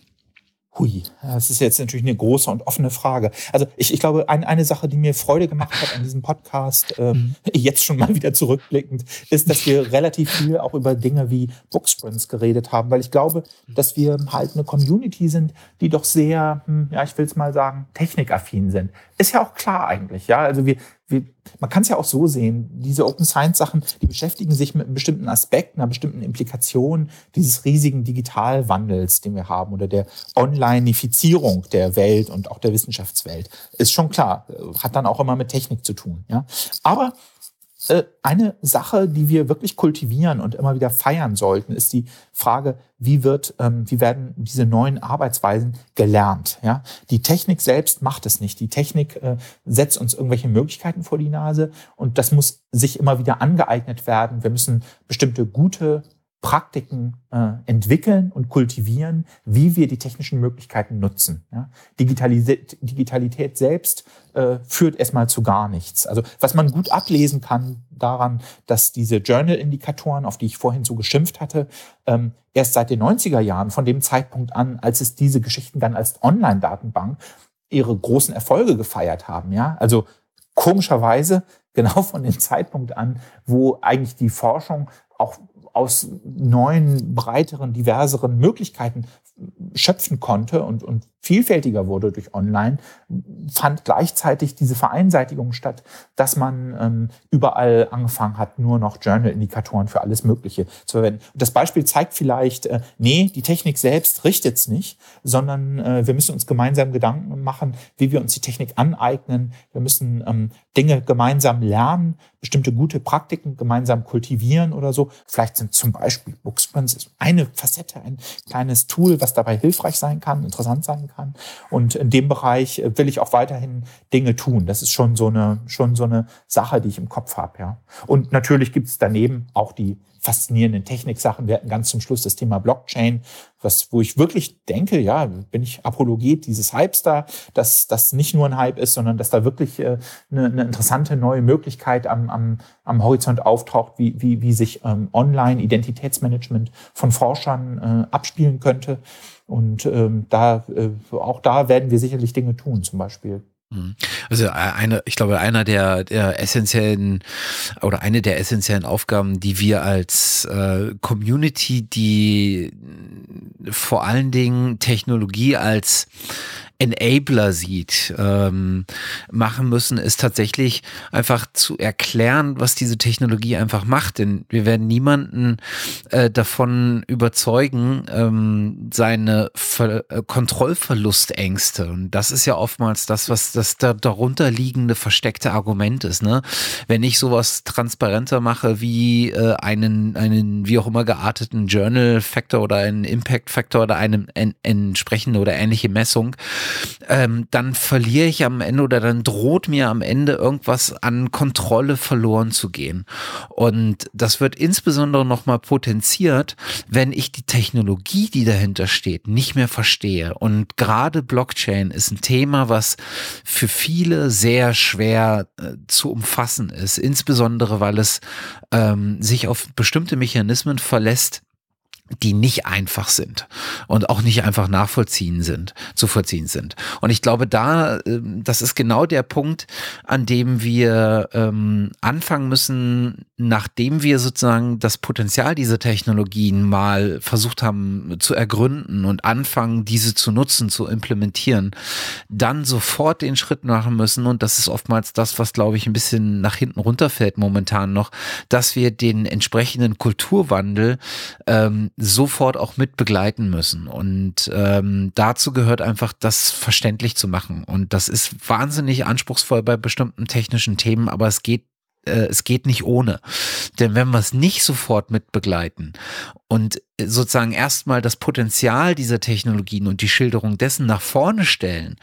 Hui, das ist jetzt natürlich eine große und offene Frage. Also ich, ich glaube, ein, eine Sache, die mir Freude gemacht hat an diesem Podcast, äh, mhm. jetzt schon mal wieder zurückblickend, ist, dass wir relativ viel auch über Dinge wie Booksprints geredet haben, weil ich glaube, dass wir halt eine Community sind, die doch sehr, hm, ja, ich will es mal sagen, technikaffin sind. Ist ja auch klar eigentlich, ja. Also wir, wir, man kann es ja auch so sehen, diese Open Science Sachen, die beschäftigen sich mit einem bestimmten Aspekt, einer bestimmten Implikation dieses riesigen Digitalwandels, den wir haben oder der Onlineifizierung der Welt und auch der Wissenschaftswelt. Ist schon klar, hat dann auch immer mit Technik zu tun, ja. Aber äh, eine Sache, die wir wirklich kultivieren und immer wieder feiern sollten, ist die Frage, wie wird, ähm, wie werden diese neuen Arbeitsweisen gelernt? Ja, die Technik selbst macht es nicht. Die Technik äh, setzt uns irgendwelche Möglichkeiten vor die Nase und das muss sich immer wieder angeeignet werden. Wir müssen bestimmte gute Praktiken äh, entwickeln und kultivieren, wie wir die technischen Möglichkeiten nutzen. Ja? Digitalität, Digitalität selbst äh, führt erstmal zu gar nichts. Also was man gut ablesen kann daran, dass diese Journal-Indikatoren, auf die ich vorhin so geschimpft hatte, ähm, erst seit den 90er Jahren, von dem Zeitpunkt an, als es diese Geschichten dann als Online-Datenbank ihre großen Erfolge gefeiert haben. Ja, also komischerweise genau von dem Zeitpunkt an, wo eigentlich die Forschung auch aus neuen, breiteren, diverseren Möglichkeiten schöpfen konnte und, und vielfältiger wurde durch Online, fand gleichzeitig diese Vereinseitigung statt, dass man ähm, überall angefangen hat, nur noch Journal-Indikatoren für alles Mögliche zu verwenden. Und das Beispiel zeigt vielleicht, äh, nee, die Technik selbst richtet es nicht, sondern äh, wir müssen uns gemeinsam Gedanken machen, wie wir uns die Technik aneignen. Wir müssen ähm, Dinge gemeinsam lernen, bestimmte gute Praktiken gemeinsam kultivieren oder so. Vielleicht sind zum Beispiel Booksprints eine Facette, ein kleines Tool, was dabei hilfreich sein kann, interessant sein kann. Und in dem Bereich äh, will ich auch weiterhin Dinge tun. Das ist schon so eine, schon so eine Sache, die ich im Kopf habe, ja. Und natürlich gibt es daneben auch die faszinierenden Techniksachen. Wir hatten ganz zum Schluss das Thema Blockchain, was, wo ich wirklich denke, ja, bin ich Apologet dieses Hypes da, dass das nicht nur ein Hype ist, sondern dass da wirklich äh, eine, eine interessante neue Möglichkeit am, am, am Horizont auftaucht, wie, wie, wie sich ähm, Online-Identitätsmanagement von Forschern äh, abspielen könnte. Und ähm, da, äh, auch da werden wir sicherlich Dinge tun, zum Beispiel. Mhm. Also äh, eine, ich glaube, einer der, der essentiellen oder eine der essentiellen Aufgaben, die wir als äh, Community, die vor allen Dingen Technologie als Enabler sieht, ähm, machen müssen, ist tatsächlich einfach zu erklären, was diese Technologie einfach macht. Denn wir werden niemanden äh, davon überzeugen, ähm, seine Ver äh, Kontrollverlustängste. Und das ist ja oftmals das, was das da darunter liegende versteckte Argument ist. Ne? Wenn ich sowas transparenter mache wie äh, einen, einen wie auch immer gearteten Journal Factor oder einen Impact Factor oder eine en entsprechende oder ähnliche Messung, ähm, dann verliere ich am Ende oder dann droht mir am Ende irgendwas an Kontrolle verloren zu gehen. Und das wird insbesondere nochmal potenziert, wenn ich die Technologie, die dahinter steht, nicht mehr verstehe. Und gerade Blockchain ist ein Thema, was für viele sehr schwer äh, zu umfassen ist, insbesondere weil es ähm, sich auf bestimmte Mechanismen verlässt, die nicht einfach sind und auch nicht einfach nachvollziehen sind, zu vollziehen sind. Und ich glaube, da, ähm, das ist genau der Punkt, an dem wir ähm, anfangen müssen, nachdem wir sozusagen das Potenzial dieser Technologien mal versucht haben zu ergründen und anfangen, diese zu nutzen, zu implementieren, dann sofort den Schritt machen müssen. Und das ist oftmals das, was, glaube ich, ein bisschen nach hinten runterfällt momentan noch, dass wir den entsprechenden Kulturwandel ähm, sofort auch mit begleiten müssen. Und ähm, dazu gehört einfach, das verständlich zu machen. Und das ist wahnsinnig anspruchsvoll bei bestimmten technischen Themen, aber es geht äh, es geht nicht ohne. Denn wenn wir es nicht sofort mit begleiten und sozusagen erstmal das Potenzial dieser Technologien und die Schilderung dessen nach vorne stellen,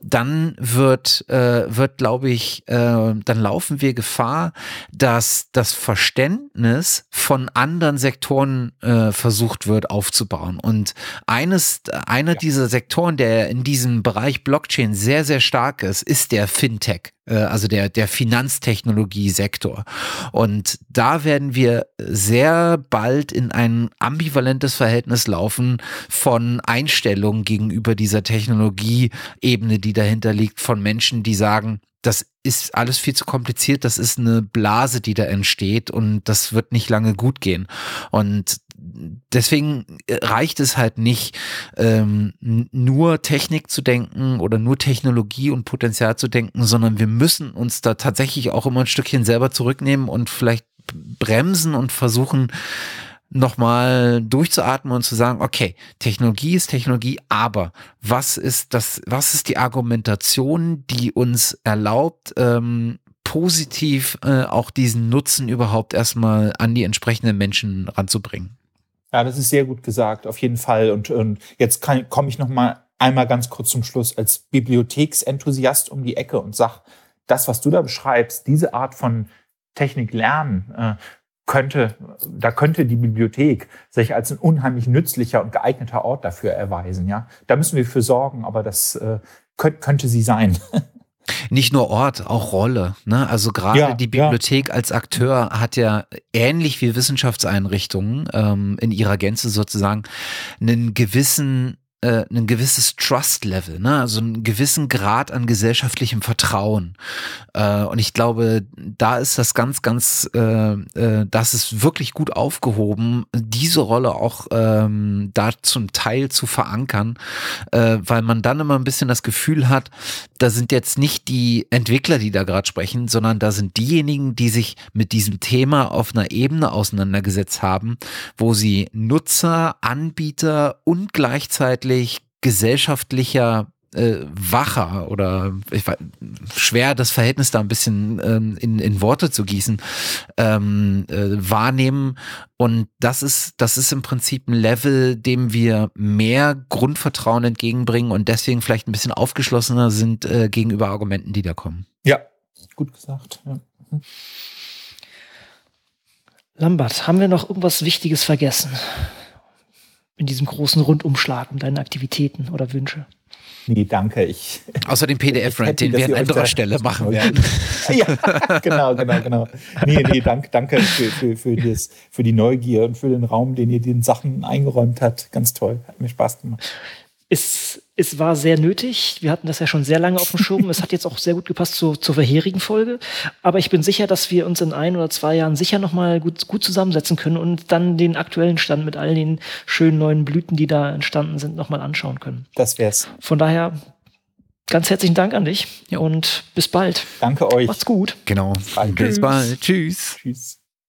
dann wird, äh, wird glaube ich, äh, dann laufen wir Gefahr, dass das Verständnis von anderen Sektoren äh, versucht wird aufzubauen. Und eines, einer ja. dieser Sektoren, der in diesem Bereich Blockchain sehr, sehr stark ist, ist der Fintech äh, also der, der Finanztechnologie-Sektor. Und da werden wir sehr bald in einen ambivalentes Verhältnis laufen von Einstellungen gegenüber dieser Technologieebene, die dahinter liegt, von Menschen, die sagen, das ist alles viel zu kompliziert, das ist eine Blase, die da entsteht und das wird nicht lange gut gehen. Und deswegen reicht es halt nicht, ähm, nur Technik zu denken oder nur Technologie und Potenzial zu denken, sondern wir müssen uns da tatsächlich auch immer ein Stückchen selber zurücknehmen und vielleicht bremsen und versuchen, nochmal durchzuatmen und zu sagen, okay, Technologie ist Technologie, aber was ist das, was ist die Argumentation, die uns erlaubt, ähm, positiv äh, auch diesen Nutzen überhaupt erstmal an die entsprechenden Menschen ranzubringen? Ja, das ist sehr gut gesagt, auf jeden Fall. Und, und jetzt komme ich noch mal einmal ganz kurz zum Schluss als Bibliotheksenthusiast um die Ecke und sag, das, was du da beschreibst, diese Art von Technik lernen, äh, könnte, da könnte die Bibliothek sich als ein unheimlich nützlicher und geeigneter Ort dafür erweisen. Ja, da müssen wir für sorgen, aber das äh, könnte, könnte sie sein. Nicht nur Ort, auch Rolle. Ne? Also gerade ja, die Bibliothek ja. als Akteur hat ja ähnlich wie Wissenschaftseinrichtungen ähm, in ihrer Gänze sozusagen einen gewissen äh, ein gewisses Trust-Level, ne? also einen gewissen Grad an gesellschaftlichem Vertrauen. Äh, und ich glaube, da ist das ganz, ganz, äh, äh, das ist wirklich gut aufgehoben, diese Rolle auch ähm, da zum Teil zu verankern, äh, weil man dann immer ein bisschen das Gefühl hat, da sind jetzt nicht die Entwickler, die da gerade sprechen, sondern da sind diejenigen, die sich mit diesem Thema auf einer Ebene auseinandergesetzt haben, wo sie Nutzer, Anbieter und gleichzeitig wirklich gesellschaftlicher äh, wacher oder ich weiß, schwer das Verhältnis da ein bisschen ähm, in, in Worte zu gießen, ähm, äh, wahrnehmen. Und das ist, das ist im Prinzip ein Level, dem wir mehr Grundvertrauen entgegenbringen und deswegen vielleicht ein bisschen aufgeschlossener sind äh, gegenüber Argumenten, die da kommen. Ja, gut gesagt. Ja. Mhm. Lambert, haben wir noch irgendwas Wichtiges vergessen? In diesem großen Rundumschlag um deine Aktivitäten oder Wünsche? Nee, danke. Ich, Außer den PDF-Rant, den wir an anderer Stelle machen werden. ja, genau, genau, genau. Nee, nee, danke, danke für, für, für, das, für die Neugier und für den Raum, den ihr den Sachen eingeräumt habt. Ganz toll. Hat mir Spaß gemacht. Es, es war sehr nötig. Wir hatten das ja schon sehr lange auf dem Schirm. es hat jetzt auch sehr gut gepasst zu, zur vorherigen Folge. Aber ich bin sicher, dass wir uns in ein oder zwei Jahren sicher nochmal gut, gut zusammensetzen können und dann den aktuellen Stand mit all den schönen neuen Blüten, die da entstanden sind, nochmal anschauen können. Das wär's. Von daher ganz herzlichen Dank an dich ja. und bis bald. Danke euch. Macht's gut. Genau. Bis bald. Bis bald. Tschüss. Tschüss.